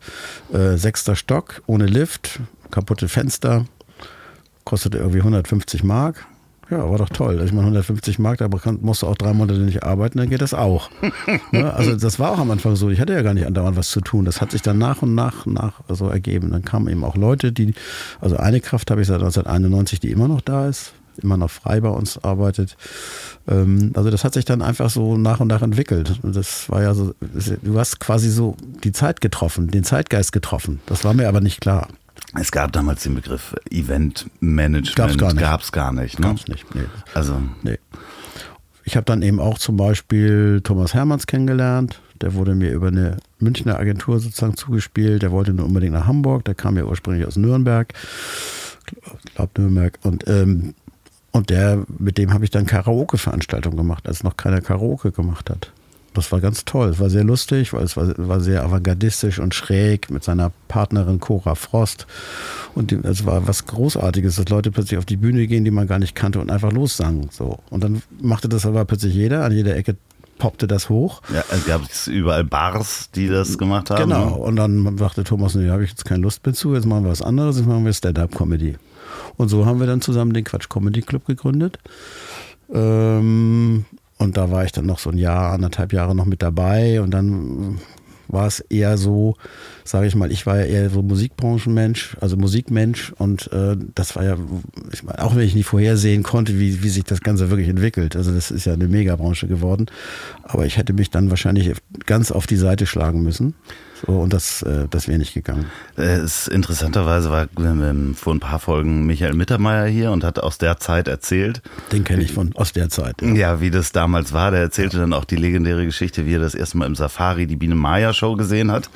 Speaker 2: Äh, sechster Stock, ohne Lift, kaputte Fenster, kostete irgendwie 150 Mark ja, war doch toll. Ich meine, 150 Mark, da musst du auch drei Monate nicht arbeiten, dann geht das auch. [LAUGHS] ne? Also das war auch am Anfang so. Ich hatte ja gar nicht andauernd was zu tun. Das hat sich dann nach und nach, nach so ergeben. Dann kamen eben auch Leute, die, also eine Kraft habe ich seit 1991, die immer noch da ist, immer noch frei bei uns arbeitet. Ähm, also das hat sich dann einfach so nach und nach entwickelt. Das war ja so, du hast quasi so die Zeit getroffen, den Zeitgeist getroffen. Das war mir aber nicht klar.
Speaker 1: Es gab damals den Begriff Event Management. Gab's
Speaker 2: gar nicht.
Speaker 1: Gab's gar nicht. Ne?
Speaker 2: Gab's nicht. Nee.
Speaker 1: Also
Speaker 2: nee. Ich habe dann eben auch zum Beispiel Thomas Hermanns kennengelernt. Der wurde mir über eine Münchner Agentur sozusagen zugespielt. Der wollte nur unbedingt nach Hamburg. Der kam ja ursprünglich aus Nürnberg. Ich glaube Nürnberg. Und, ähm, und der, mit dem habe ich dann Karaoke-Veranstaltungen gemacht, als noch keiner Karaoke gemacht hat. Das war ganz toll. Es war sehr lustig, weil es war, war sehr avantgardistisch und schräg mit seiner Partnerin Cora Frost. Und es war was Großartiges, dass Leute plötzlich auf die Bühne gehen, die man gar nicht kannte und einfach lossangen. So. Und dann machte das aber plötzlich jeder. An jeder Ecke poppte das hoch.
Speaker 1: Ja, es gab überall Bars, die das gemacht haben.
Speaker 2: Genau. Und dann sagte Thomas, nee, habe ich jetzt keine Lust mehr zu, jetzt machen wir was anderes, jetzt machen wir Stand-Up-Comedy. Und so haben wir dann zusammen den Quatsch Comedy Club gegründet. Ähm, und da war ich dann noch so ein Jahr, anderthalb Jahre noch mit dabei und dann war es eher so, sage ich mal, ich war ja eher so Musikbranchenmensch, also Musikmensch und äh, das war ja, ich meine, auch wenn ich nicht vorhersehen konnte, wie, wie sich das Ganze wirklich entwickelt. Also das ist ja eine Megabranche geworden. Aber ich hätte mich dann wahrscheinlich ganz auf die Seite schlagen müssen. So, und das, äh, das wäre nicht gegangen.
Speaker 1: Äh, ist interessanterweise war ähm, vor ein paar Folgen Michael Mittermeier hier und hat aus der Zeit erzählt.
Speaker 2: Den kenne ich von aus der Zeit.
Speaker 1: Ja. ja. wie das damals war. Der erzählte ja. dann auch die legendäre Geschichte, wie er das erste Mal im Safari die Biene Maya Show gesehen hat.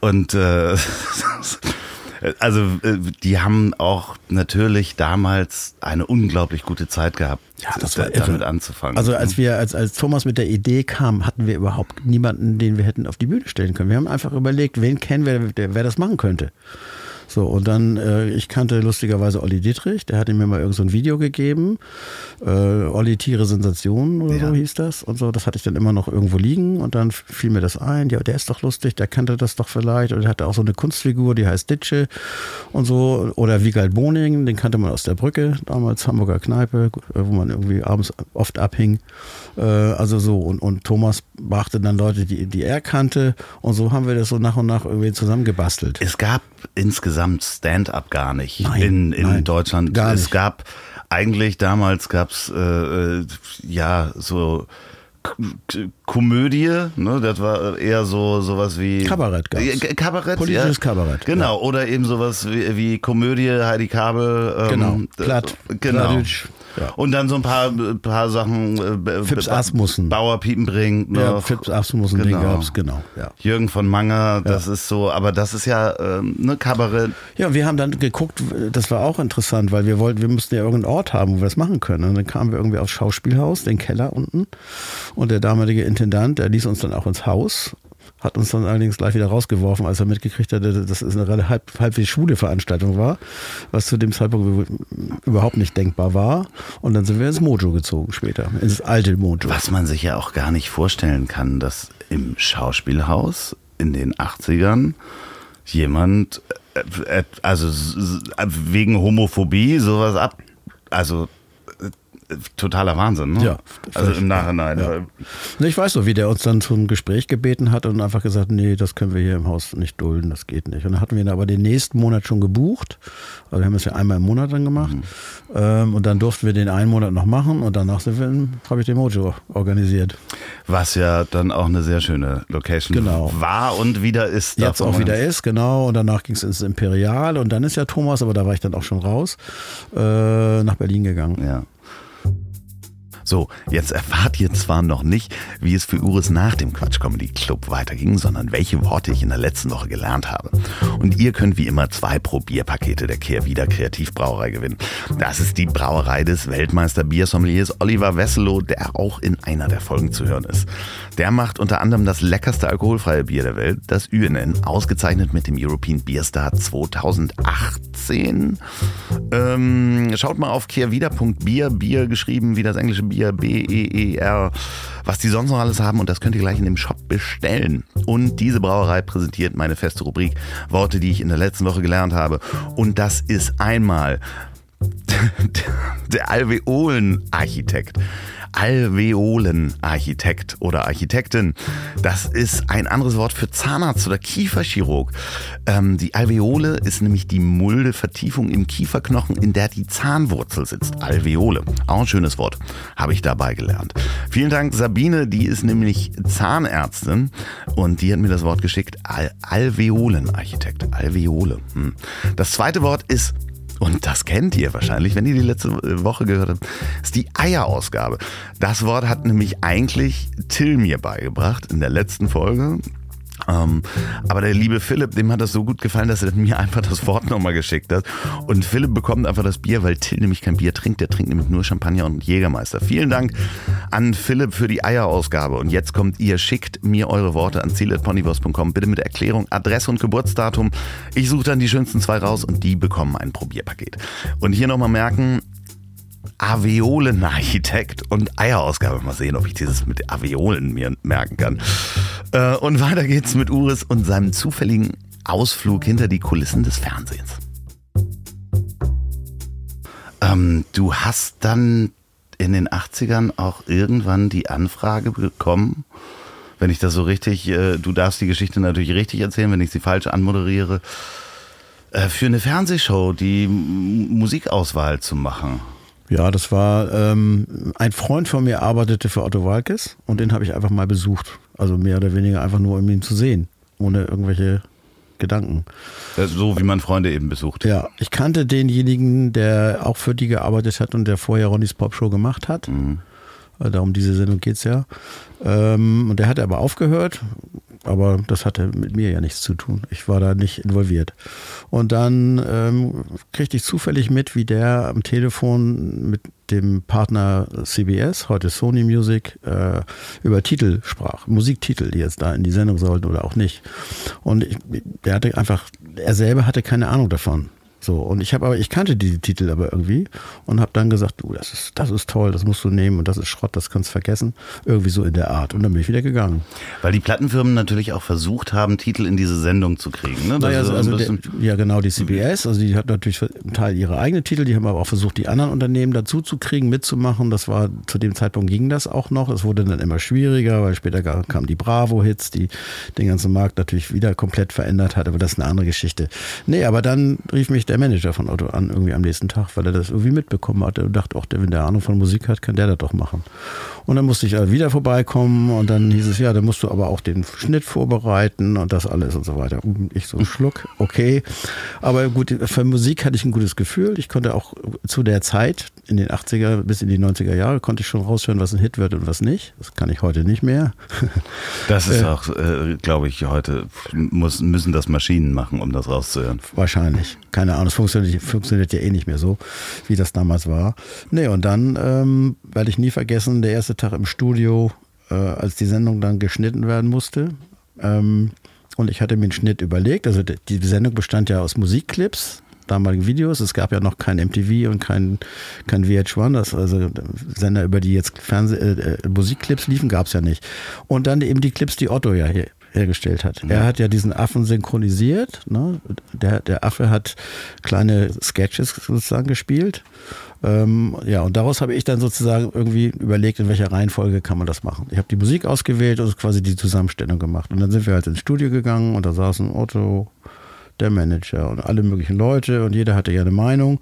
Speaker 1: Und äh, [LAUGHS] also äh, die haben auch natürlich damals eine unglaublich gute Zeit gehabt,
Speaker 2: ja, das war damit irre. anzufangen. Also als wir, als, als Thomas mit der Idee kam, hatten wir überhaupt niemanden, den wir hätten auf die Bühne stellen können. Wir haben einfach überlegt, wen kennen wir, wer das machen könnte. So, und dann, äh, ich kannte lustigerweise Olli Dietrich, der hatte mir mal irgend so ein Video gegeben. Äh, Olli Tiere Sensationen oder ja. so hieß das. Und so, das hatte ich dann immer noch irgendwo liegen und dann fiel mir das ein, ja, der ist doch lustig, der kannte das doch vielleicht. Und er hatte auch so eine Kunstfigur, die heißt Ditsche und so. Oder Wiegald Boning, den kannte man aus der Brücke, damals Hamburger Kneipe, wo man irgendwie abends oft abhing. Äh, also so, und, und Thomas brachte dann Leute, die, die er kannte. Und so haben wir das so nach und nach irgendwie zusammengebastelt.
Speaker 1: Es gab insgesamt Stand-up gar nicht nein, in, in nein, Deutschland. Gar nicht. Es gab eigentlich damals gab es äh, äh, ja so Komödie, ne, das war eher so sowas wie
Speaker 2: Kabarett,
Speaker 1: gab's. Kabarett,
Speaker 2: politisches ja. Kabarett,
Speaker 1: genau, ja. oder eben sowas wie, wie Komödie, Heidi Kabel,
Speaker 2: ähm, genau, Platt,
Speaker 1: genau, Plattitsch. Ja. Und dann so ein paar, paar Sachen.
Speaker 2: Äh, Fips Asmussen.
Speaker 1: Bauer Piepenbrink.
Speaker 2: Ja, Fips Asmussen, genau. den gab's, genau. Ja.
Speaker 1: Jürgen von Manger, das ja. ist so, aber das ist ja äh, ne Kabarett.
Speaker 2: Ja, wir haben dann geguckt, das war auch interessant, weil wir wollten, wir mussten ja irgendeinen Ort haben, wo wir das machen können. Und dann kamen wir irgendwie aufs Schauspielhaus, den Keller unten. Und der damalige Intendant, der ließ uns dann auch ins Haus hat uns dann allerdings gleich wieder rausgeworfen, als er mitgekriegt hatte, dass es eine halb, halbwegs schwule Veranstaltung war, was zu dem Zeitpunkt überhaupt nicht denkbar war. Und dann sind wir ins Mojo gezogen später, ins alte Mojo.
Speaker 1: Was man sich ja auch gar nicht vorstellen kann, dass im Schauspielhaus in den 80ern jemand, äh, äh, also wegen Homophobie sowas ab, also totaler Wahnsinn, ne?
Speaker 2: Ja.
Speaker 1: Also im Nachhinein. Ja.
Speaker 2: Ich weiß so, wie der uns dann zum Gespräch gebeten hat und einfach gesagt, nee, das können wir hier im Haus nicht dulden, das geht nicht. Und dann hatten wir ihn aber den nächsten Monat schon gebucht. Also wir haben es ja einmal im Monat dann gemacht. Mhm. Ähm, und dann durften wir den einen Monat noch machen und danach sind wir habe ich den Mojo organisiert.
Speaker 1: Was ja dann auch eine sehr schöne Location
Speaker 2: genau.
Speaker 1: war und wieder ist.
Speaker 2: Jetzt auch wieder ist, genau. Und danach ging es ins Imperial und dann ist ja Thomas, aber da war ich dann auch schon raus, äh, nach Berlin gegangen.
Speaker 1: Ja. So, jetzt erfahrt ihr zwar noch nicht, wie es für Uris nach dem Quatsch Comedy Club weiterging, sondern welche Worte ich in der letzten Woche gelernt habe. Und ihr könnt wie immer zwei Probierpakete der Kehrwieder Kreativbrauerei gewinnen. Das ist die Brauerei des Weltmeister Biersommeliers Oliver Wesselow, der auch in einer der Folgen zu hören ist. Der macht unter anderem das leckerste alkoholfreie Bier der Welt, das UNN, ausgezeichnet mit dem European Beer Star 2018. Ähm, schaut mal auf kehrwieder.bier, Bier geschrieben wie das englische Bier Bier, B-E-E-R, was die sonst noch alles haben und das könnt ihr gleich in dem Shop bestellen. Und diese Brauerei präsentiert meine feste Rubrik Worte, die ich in der letzten Woche gelernt habe. Und das ist einmal [LAUGHS] der Alveolenarchitekt. Alveolenarchitekt oder Architektin. Das ist ein anderes Wort für Zahnarzt oder Kieferchirurg. Ähm, die Alveole ist nämlich die mulde Vertiefung im Kieferknochen, in der die Zahnwurzel sitzt. Alveole. Auch ein schönes Wort. Habe ich dabei gelernt. Vielen Dank, Sabine. Die ist nämlich Zahnärztin und die hat mir das Wort geschickt. Al Alveolenarchitekt. Alveole. Hm. Das zweite Wort ist und das kennt ihr wahrscheinlich, wenn ihr die letzte Woche gehört habt, ist die Eierausgabe. Das Wort hat nämlich eigentlich Till mir beigebracht in der letzten Folge. Ähm, aber der liebe Philipp, dem hat das so gut gefallen, dass er mir einfach das Wort nochmal geschickt hat. Und Philipp bekommt einfach das Bier, weil Till nämlich kein Bier trinkt. Der trinkt nämlich nur Champagner und Jägermeister. Vielen Dank an Philipp für die Eierausgabe. Und jetzt kommt ihr, schickt mir eure Worte an ziel.ponywurst.com. Bitte mit Erklärung, Adresse und Geburtsdatum. Ich suche dann die schönsten zwei raus und die bekommen ein Probierpaket. Und hier nochmal merken, Aveolenarchitekt und Eierausgabe. Mal sehen, ob ich dieses mit Aveolen mir merken kann. Äh, und weiter geht's mit Uris und seinem zufälligen Ausflug hinter die Kulissen des Fernsehens. Ähm, du hast dann in den 80ern auch irgendwann die Anfrage bekommen, wenn ich das so richtig, äh, du darfst die Geschichte natürlich richtig erzählen, wenn ich sie falsch anmoderiere, äh, für eine Fernsehshow die M Musikauswahl zu machen.
Speaker 2: Ja, das war ähm, ein Freund von mir arbeitete für Otto Walkes und den habe ich einfach mal besucht. Also mehr oder weniger einfach nur, um ihn zu sehen, ohne irgendwelche Gedanken.
Speaker 1: Äh, So wie man Freunde eben besucht.
Speaker 2: Ja, ich kannte denjenigen, der auch für die gearbeitet hat und der vorher Ronnys Popshow gemacht hat. Äh, Darum diese Sendung geht's ja. Ähm, und der hat aber aufgehört, aber das hatte mit mir ja nichts zu tun. Ich war da nicht involviert. Und dann ähm, kriegte ich zufällig mit, wie der am Telefon mit dem Partner CBS, heute Sony Music, äh, über Titel sprach, Musiktitel, die jetzt da in die Sendung sollten oder auch nicht. Und ich, der hatte einfach, er selber hatte keine Ahnung davon. So, und ich habe aber, ich kannte die Titel aber irgendwie und habe dann gesagt, du, das ist, das ist toll, das musst du nehmen und das ist Schrott, das kannst du vergessen. Irgendwie so in der Art. Und dann bin ich wieder gegangen.
Speaker 1: Weil die Plattenfirmen natürlich auch versucht haben, Titel in diese Sendung zu kriegen. Ne?
Speaker 2: Naja, also, also der, ja genau, die CBS, also die hat natürlich einen Teil ihre eigenen Titel, die haben aber auch versucht, die anderen Unternehmen dazu zu kriegen, mitzumachen. Das war, zu dem Zeitpunkt ging das auch noch. Es wurde dann immer schwieriger, weil später kamen die Bravo-Hits, die den ganzen Markt natürlich wieder komplett verändert hat, aber das ist eine andere Geschichte. Nee, aber dann rief mich der Manager von Otto an, irgendwie am nächsten Tag, weil er das irgendwie mitbekommen hatte und dachte, auch der, wenn der Ahnung von Musik hat, kann der das doch machen. Und dann musste ich also wieder vorbeikommen und dann hieß es, ja, dann musst du aber auch den Schnitt vorbereiten und das alles und so weiter. Und ich so einen Schluck, okay. Aber gut, für Musik hatte ich ein gutes Gefühl. Ich konnte auch zu der Zeit, in den 80er bis in die 90er Jahre, konnte ich schon raushören, was ein Hit wird und was nicht. Das kann ich heute nicht mehr. [LAUGHS]
Speaker 1: Das ist auch, äh, glaube ich, heute muss, müssen das Maschinen machen, um das rauszuhören.
Speaker 2: Wahrscheinlich. Keine Ahnung, es funktioniert, funktioniert ja eh nicht mehr so, wie das damals war. Nee, und dann ähm, werde ich nie vergessen, der erste Tag im Studio, äh, als die Sendung dann geschnitten werden musste. Ähm, und ich hatte mir einen Schnitt überlegt. Also die Sendung bestand ja aus Musikclips, damaligen Videos. Es gab ja noch kein MTV und kein, kein VH1, das also Sender, über die jetzt Fernseh äh, äh, Musikclips liefen, gab es ja nicht. Und dann eben die Clips, die Otto ja hier hergestellt hat. Er hat ja diesen Affen synchronisiert. Ne? Der, der Affe hat kleine Sketches sozusagen gespielt. Ähm, ja, und daraus habe ich dann sozusagen irgendwie überlegt, in welcher Reihenfolge kann man das machen. Ich habe die Musik ausgewählt und quasi die Zusammenstellung gemacht. Und dann sind wir halt ins Studio gegangen und da saßen Otto, der Manager und alle möglichen Leute und jeder hatte ja eine Meinung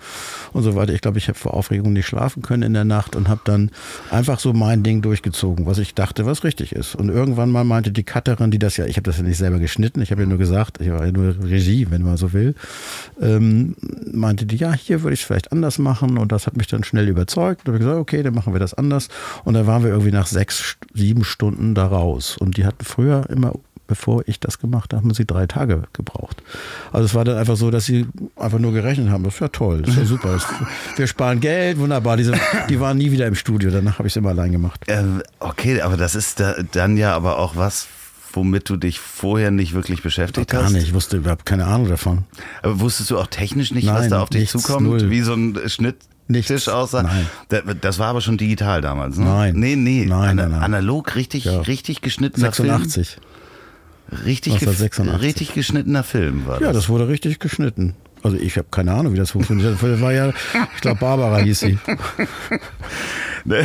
Speaker 2: und so weiter. Ich glaube, ich habe vor Aufregung nicht schlafen können in der Nacht und habe dann einfach so mein Ding durchgezogen, was ich dachte, was richtig ist. Und irgendwann mal meinte die Cutterin, die das ja, ich habe das ja nicht selber geschnitten, ich habe ja nur gesagt, ich war ja nur Regie, wenn man so will, ähm, meinte die, ja, hier würde ich es vielleicht anders machen und das hat mich dann schnell überzeugt. Und habe gesagt, okay, dann machen wir das anders. Und dann waren wir irgendwie nach sechs, sieben Stunden da raus. Und die hatten früher immer bevor ich das gemacht habe, haben sie drei Tage gebraucht. Also es war dann einfach so, dass sie einfach nur gerechnet haben. Das ist ja toll, das ist ja [LAUGHS] super. Das, wir sparen Geld, wunderbar. Diese, die waren nie wieder im Studio, danach habe ich es immer allein gemacht.
Speaker 1: Ähm, okay, aber das ist da, dann ja aber auch was, womit du dich vorher nicht wirklich beschäftigt
Speaker 2: Gar
Speaker 1: hast.
Speaker 2: nicht, ich wusste überhaupt keine Ahnung davon.
Speaker 1: Aber wusstest du auch technisch nicht, was
Speaker 2: Nein,
Speaker 1: da auf dich
Speaker 2: nichts,
Speaker 1: zukommt?
Speaker 2: null.
Speaker 1: Wie so ein Schnitttisch
Speaker 2: Nichts.
Speaker 1: aussah?
Speaker 2: Nein.
Speaker 1: Da- Das war aber schon digital damals, ne?
Speaker 2: Nein.
Speaker 1: Nee, nee.
Speaker 2: Nein,
Speaker 1: Ana-
Speaker 2: nein, nein.
Speaker 1: Analog, richtig,
Speaker 2: Ja.
Speaker 1: richtig geschnittener
Speaker 2: 86.
Speaker 1: Film. Richtig, gef-
Speaker 2: 1986.
Speaker 1: richtig geschnittener Film war
Speaker 2: Ja,
Speaker 1: das.
Speaker 2: das wurde richtig geschnitten. Also ich habe keine Ahnung, wie das funktioniert. Das war ja, ich glaube, Barbara hieß sie. [LAUGHS] [LAUGHS]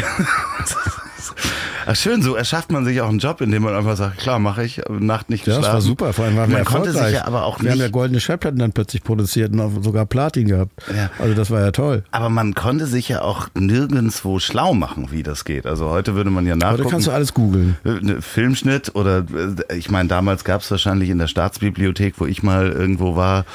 Speaker 1: Ach schön, so erschafft man sich auch einen Job, indem man einfach sagt, klar, mache ich, Nacht nicht
Speaker 2: Ja,
Speaker 1: geschlafen.
Speaker 2: das war super. Vor allem waren wir
Speaker 1: Man konnte
Speaker 2: erfolgreich.
Speaker 1: sich ja aber auch
Speaker 2: wir haben ja
Speaker 1: nicht,
Speaker 2: goldene Schallplatten dann plötzlich produziert und sogar Platin gehabt.
Speaker 1: Ja.
Speaker 2: Also das war ja toll.
Speaker 1: aber man konnte sich ja auch nirgendwo schlau machen, wie das geht. Also heute würde man ja nachgucken.
Speaker 2: Heute kannst du alles googeln.
Speaker 1: Ne, Filmschnitt oder äh, ich meine, damals gab es wahrscheinlich in der Staatsbibliothek, wo ich mal irgendwo war,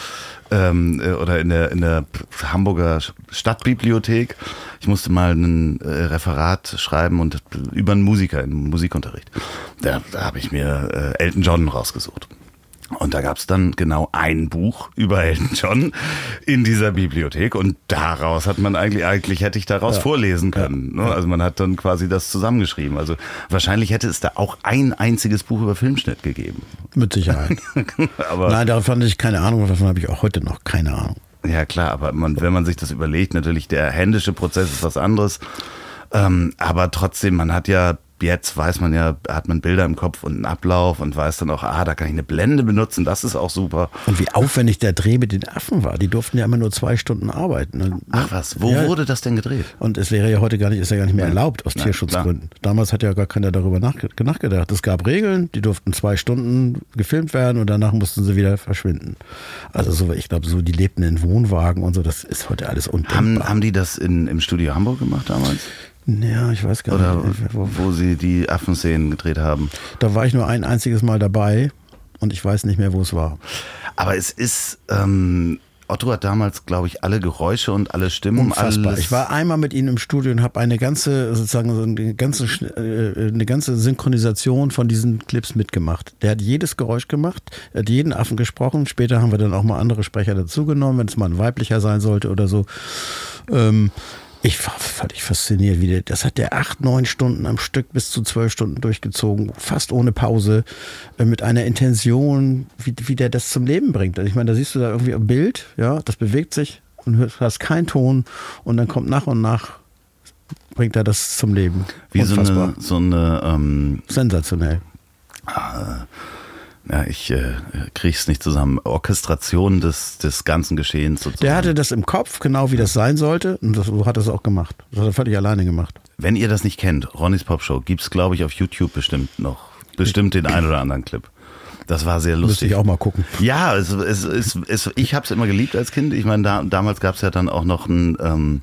Speaker 1: ähm, äh, oder in der, in der Hamburger Stadtbibliothek. Ich musste mal ein äh, Referat schreiben und über einen Musiker im Musikunterricht. Da, da habe ich mir äh, Elton John rausgesucht. Und da gab es dann genau ein Buch über Elton John in dieser Bibliothek und daraus hat man eigentlich, eigentlich hätte ich daraus vorlesen können. Ne? Also man hat dann quasi das zusammengeschrieben. Also wahrscheinlich hätte es da auch ein einziges Buch über Filmschnitt gegeben.
Speaker 2: Mit Sicherheit. [LAUGHS]
Speaker 1: aber
Speaker 2: Nein, davon hatte ich keine Ahnung. Davon habe ich auch heute noch keine Ahnung.
Speaker 1: ja klar, aber man, wenn man sich das überlegt, natürlich der händische Prozess ist was anderes. Ähm, aber trotzdem, man hat ja jetzt weiß man ja, hat man Bilder im Kopf und einen Ablauf und weiß dann auch, ah, da kann ich eine Blende benutzen, das ist auch super.
Speaker 2: Und wie aufwendig der Dreh mit den Affen war. Die durften ja immer nur zwei Stunden arbeiten. Ne?
Speaker 1: Ach was, wo ja. wurde das denn gedreht?
Speaker 2: Und es wäre ja heute gar nicht, ist ja gar nicht mehr erlaubt aus Nein, Tierschutzgründen. Klar. Damals hat ja gar keiner darüber nachgedacht. Es gab Regeln, die durften zwei Stunden gefilmt werden und danach mussten sie wieder verschwinden. Also so, ich glaube, so die lebten in Wohnwagen und so, das ist heute alles undenkbar.
Speaker 1: Haben, haben die das in, im Studio Hamburg gemacht damals?
Speaker 2: Ja, ich weiß gar
Speaker 1: Oder
Speaker 2: nicht.
Speaker 1: Oder wo sie die Affenszenen gedreht haben.
Speaker 2: Da war ich nur ein einziges Mal dabei und ich weiß nicht mehr, wo es war.
Speaker 1: Aber es ist, ähm, Otto hat damals, glaube ich, alle Geräusche und alle Stimmen.
Speaker 2: Unfassbar.
Speaker 1: Alles
Speaker 2: ich war einmal mit ihm im Studio und habe eine ganze, sozusagen, eine ganze, äh, eine ganze Synchronisation von diesen Clips mitgemacht. Der hat jedes Geräusch gemacht, er hat jeden Affen gesprochen. Später haben wir dann auch mal andere Sprecher dazugenommen, wenn es mal ein weiblicher sein sollte oder so. Ähm, ich war völlig fasziniert, wie der, das hat der acht, neun Stunden am Stück bis zu zwölf Stunden durchgezogen, fast ohne Pause, äh, mit einer Intention, wie, wie der das zum Leben bringt. Also ich meine, da siehst du da irgendwie ein Bild, ja, das bewegt sich und hörst, hast keinen Ton und dann kommt nach und nach bringt er das zum Leben.
Speaker 1: Wie Unfassbar. so eine, so eine ähm,
Speaker 2: sensationell.
Speaker 1: Ah, ja, ich äh, kriege es nicht zusammen. Orchestration des, des ganzen Geschehens sozusagen.
Speaker 2: Der hatte das im Kopf, genau wie das sein sollte. Und das, so hat er es auch gemacht. Das hat er völlig alleine gemacht.
Speaker 1: Wenn ihr das nicht kennt, Ronnys Popshow, gibt es, glaube ich, auf YouTube bestimmt noch. Bestimmt den einen oder anderen Clip. Das war sehr lustig. Müsste
Speaker 2: ich auch mal gucken.
Speaker 1: Ja, es, es, es, es, ich habe es immer geliebt als Kind. Ich meine, da, damals gab es ja dann auch noch ein, ähm,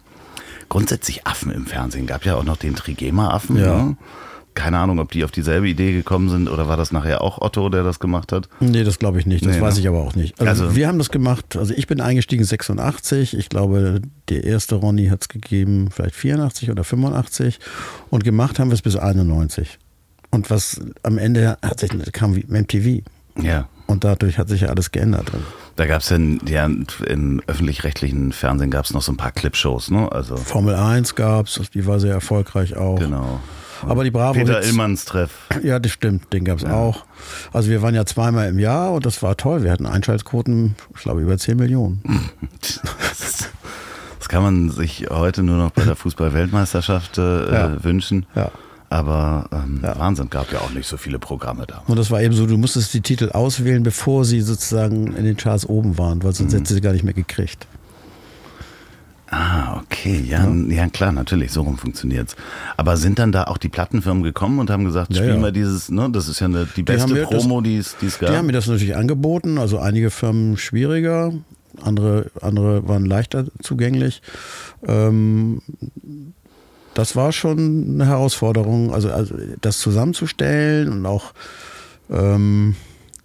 Speaker 1: grundsätzlich Affen im Fernsehen. Gab ja auch noch den Trigema-Affen.
Speaker 2: Ja. Ne?
Speaker 1: Keine Ahnung, ob die auf dieselbe Idee gekommen sind oder war das nachher auch Otto, der das gemacht hat?
Speaker 2: Nee, das glaube ich nicht. Das nee, weiß ne? ich aber auch nicht. Also, also, wir haben das gemacht. Also ich bin eingestiegen 86. Ich glaube, der erste Ronny hat es gegeben, vielleicht 84 oder 85. Und gemacht haben wir es bis 91. Und was am Ende hat sich, kam wie MTV.
Speaker 1: Ja.
Speaker 2: Und dadurch hat sich ja alles geändert.
Speaker 1: Da gab es ja, ja im öffentlich-rechtlichen Fernsehen gab es noch so ein paar Clipshows, ne? Also
Speaker 2: Formel 1 gab es, die war sehr erfolgreich auch.
Speaker 1: Genau.
Speaker 2: Aber die Bravo
Speaker 1: Peter Illmanns Treff.
Speaker 2: Ja, das stimmt, den gab es ja. auch. Also wir waren ja zweimal im Jahr und das war toll. Wir hatten Einschaltquoten, ich glaube, über 10 Millionen. [LAUGHS]
Speaker 1: das kann man sich heute nur noch bei der Fußball-Weltmeisterschaft äh, ja. wünschen.
Speaker 2: Ja.
Speaker 1: Aber ähm, ja. Wahnsinn, gab ja auch nicht so viele Programme da.
Speaker 2: Und das war eben so, du musstest die Titel auswählen, bevor sie sozusagen in den Charts oben waren, weil sonst mhm. hättest du sie gar nicht mehr gekriegt.
Speaker 1: Ah, okay. Ja, ja. ja klar, natürlich, so rum funktioniert's. Aber sind dann da auch die Plattenfirmen gekommen und haben gesagt, ja, spielen wir dieses, ne, das ist ja eine, die beste die Promo, die es gab?
Speaker 2: Die haben mir das natürlich angeboten, also einige Firmen schwieriger, andere, andere waren leichter zugänglich. Ähm, das war schon eine Herausforderung, also, also das zusammenzustellen und auch ähm,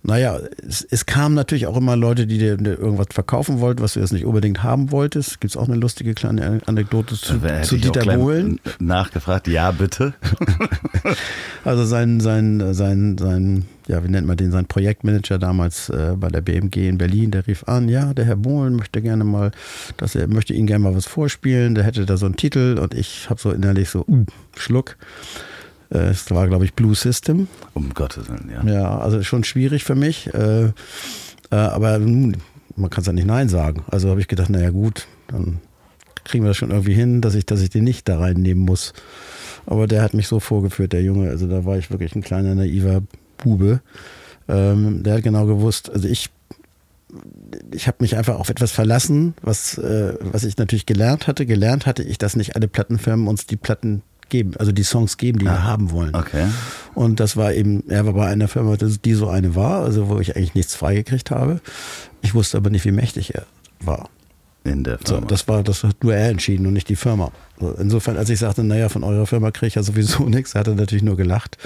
Speaker 2: naja, es, es kamen natürlich auch immer Leute, die dir, irgendwas verkaufen wollten, was du jetzt nicht unbedingt haben wolltest. Gibt es auch eine lustige kleine Anekdote zu, zu Dieter Bohlen?
Speaker 1: Nachgefragt, ja, bitte. [LAUGHS]
Speaker 2: also sein, sein, sein, sein, ja, wie nennt man den, sein Projektmanager damals äh, bei der BMG in Berlin, der rief an, ja, der Herr Bohlen möchte gerne mal, dass er möchte Ihnen gerne mal was vorspielen, der hätte da so einen Titel und ich habe so innerlich so, uh, Schluck. Äh, es war, glaube ich, Blue System.
Speaker 1: Um Gottes Willen, ja.
Speaker 2: Ja, also schon schwierig für mich. Äh, äh, aber man kann es ja nicht Nein sagen. Also habe ich gedacht, naja gut, dann kriegen wir das schon irgendwie hin, dass ich, dass ich den nicht da reinnehmen muss. Aber der hat mich so vorgeführt, der Junge. Also da war ich wirklich ein kleiner naiver Bube. Ähm, der hat genau gewusst, also ich ich habe mich einfach auf etwas verlassen, was, äh, was ich natürlich gelernt hatte. Gelernt hatte ich, dass nicht alle Plattenfirmen uns die Platten geben, also die Songs geben, die ah, wir haben wollen.
Speaker 1: Okay.
Speaker 2: Und das war eben, er war bei einer Firma, die so eine war, also wo ich eigentlich nichts freigekriegt habe. Ich wusste aber nicht, wie mächtig er war.
Speaker 1: In der Firma.
Speaker 2: So, das war, das hat nur er entschieden und nicht die Firma. So, insofern, als ich sagte, naja, von eurer Firma kriege ich ja sowieso [LAUGHS] nichts, hat er natürlich nur gelacht.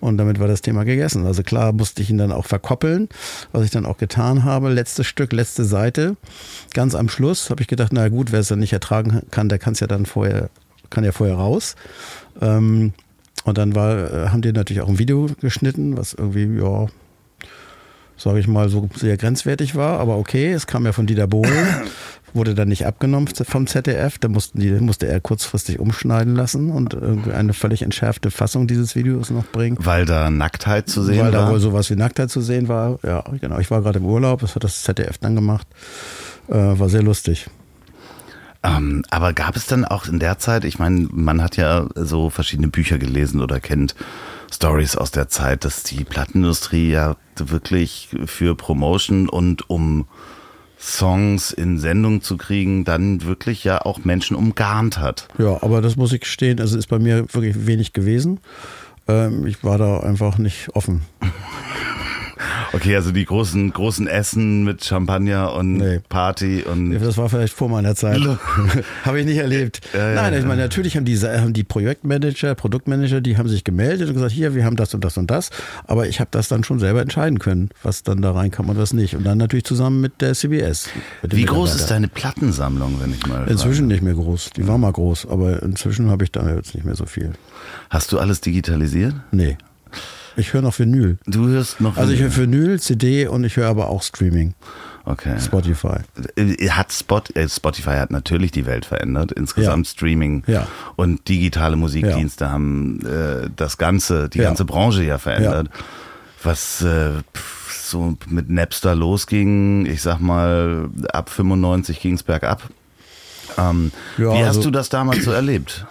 Speaker 2: Und damit war das Thema gegessen. Also klar musste ich ihn dann auch verkoppeln, was ich dann auch getan habe. Letztes Stück, letzte Seite. Ganz am Schluss habe ich gedacht, na gut, wer es dann nicht ertragen kann, der kann es ja dann vorher kann ja vorher raus. Ähm, und dann war, äh, haben die natürlich auch ein Video geschnitten, was irgendwie, ja, sage ich mal, so sehr grenzwertig war. Aber okay, es kam ja von Dieter Bohlen, [COUGHS] wurde dann nicht abgenommen vom ZDF. Da mussten die, musste er kurzfristig umschneiden lassen und eine völlig entschärfte Fassung dieses Videos noch bringen.
Speaker 1: Weil da Nacktheit zu sehen
Speaker 2: Weil
Speaker 1: war?
Speaker 2: Weil da wohl sowas wie Nacktheit zu sehen war. Ja, genau. Ich war gerade im Urlaub, das hat das ZDF dann gemacht. Äh, war sehr lustig.
Speaker 1: Ähm, aber gab es dann auch in der Zeit, ich meine, man hat ja so verschiedene Bücher gelesen oder kennt Stories aus der Zeit, dass die Plattenindustrie ja wirklich für Promotion und um Songs in Sendung zu kriegen, dann wirklich ja auch Menschen umgarnt hat.
Speaker 2: Ja, aber das muss ich gestehen, also ist bei mir wirklich wenig gewesen. Ähm, ich war da einfach nicht offen. [LAUGHS]
Speaker 1: Okay, also die großen, großen Essen mit Champagner und nee. Party und.
Speaker 2: Das war vielleicht vor meiner Zeit. [LAUGHS] habe ich nicht erlebt. [LAUGHS] Ja, Nein, ja, ich meine, natürlich haben die, haben die Projektmanager, Produktmanager, die haben sich gemeldet und gesagt, hier, wir haben das und das und das. Aber ich habe das dann schon selber entscheiden können, was dann da reinkam und was nicht. Und dann natürlich zusammen mit der CBS.
Speaker 1: Mit Wie groß ist deine Plattensammlung, wenn ich mal.
Speaker 2: Inzwischen frage? nicht mehr groß. Die war mal groß, aber inzwischen habe ich da jetzt nicht mehr so viel.
Speaker 1: Hast du alles digitalisiert?
Speaker 2: Nee. Ich höre noch Vinyl.
Speaker 1: Du hörst noch
Speaker 2: Also ich höre Vinyl, CD und ich höre aber auch Streaming.
Speaker 1: Okay.
Speaker 2: Spotify.
Speaker 1: Äh, hat Spot, äh, Spotify hat natürlich die Welt verändert. Insgesamt ja. Streaming
Speaker 2: ja.
Speaker 1: und digitale Musikdienste ja. haben äh, das ganze, die ganze Branche ja verändert. Was äh, so mit Napster losging, ich sag mal, ab 95 ging es bergab. Ähm, wie hast also, du das damals so erlebt?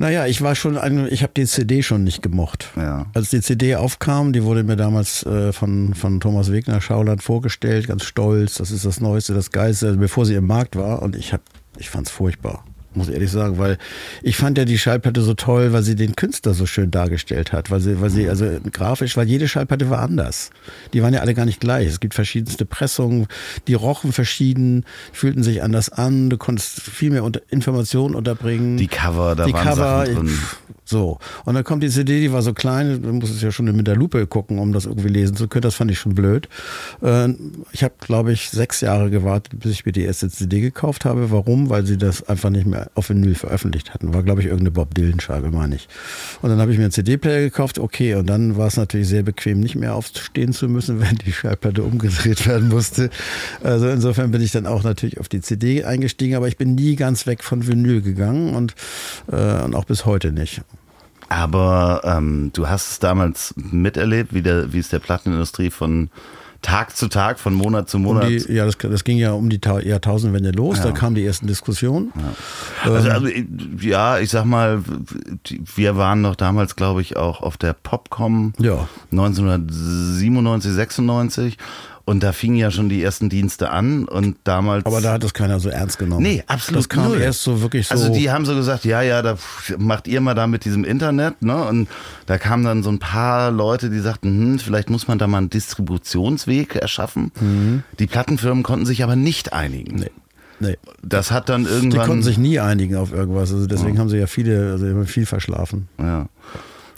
Speaker 2: Naja, ich war schon, ich habe die CD schon nicht gemocht.
Speaker 1: Ja.
Speaker 2: Als die CD aufkam, die wurde mir damals äh, von, von Thomas Wegner Schauland vorgestellt, ganz stolz, das ist das Neueste, das Geilste, also bevor sie im Markt war und ich, hab, ich fand es furchtbar muss ich ehrlich sagen, weil ich fand ja die Schallplatte so toll, weil sie den Künstler so schön dargestellt hat, weil sie, weil sie, also grafisch, weil jede Schallplatte war anders. Die waren ja alle gar nicht gleich. Es gibt verschiedenste Pressungen, die rochen verschieden, fühlten sich anders an, du konntest viel mehr unter Informationen unterbringen.
Speaker 1: Die Cover, da
Speaker 2: die
Speaker 1: waren
Speaker 2: Cover,
Speaker 1: Sachen drin.
Speaker 2: So. Und dann kommt die CD, die war so klein, du musstest ja schon mit der Lupe gucken, um das irgendwie lesen zu können. Das fand ich schon blöd. Äh, ich habe, glaube ich, sechs Jahre gewartet, bis ich mir die erste CD gekauft habe. Warum? Weil sie das einfach nicht mehr auf Vinyl veröffentlicht hatten. War, glaube ich, irgendeine Bob Dylan-Scheibe, meine ich. Und dann habe ich mir einen CD-Player gekauft, okay, und dann war es natürlich sehr bequem, nicht mehr aufstehen zu müssen, [LAUGHS] wenn die Schallplatte umgedreht werden musste. Also insofern bin ich dann auch natürlich auf die CD eingestiegen, aber ich bin nie ganz weg von Vinyl gegangen und, äh, und auch bis heute nicht.
Speaker 1: Aber ähm, du hast es damals miterlebt, wie, der, wie es der Plattenindustrie von Tag zu Tag, von Monat zu Monat.
Speaker 2: Um die, ja, das, das, ging ja um die Jahrtausendwende los, ja. da kamen die ersten Diskussionen.
Speaker 1: Ja. Also, also, ja, ich sag mal, wir waren noch damals, glaube ich, auch auf der Popcom
Speaker 2: ja.
Speaker 1: 1997, 96 und da fingen ja schon die ersten Dienste an und damals.
Speaker 2: Aber da hat das keiner so ernst genommen.
Speaker 1: Nee, absolut.
Speaker 2: Das kam null. erst so wirklich so.
Speaker 1: Also die haben so gesagt, ja, ja, da macht ihr mal da mit diesem Internet, ne? Und da kamen dann so ein paar Leute, die sagten, hm, vielleicht muss man da mal einen Distributionsweg erschaffen. Mhm. Die Plattenfirmen konnten sich aber nicht einigen.
Speaker 2: Nee. Nee.
Speaker 1: Das hat dann irgendwann.
Speaker 2: Die konnten sich nie einigen auf irgendwas. Also deswegen ja. haben sie ja viele, also viel verschlafen.
Speaker 1: Ja.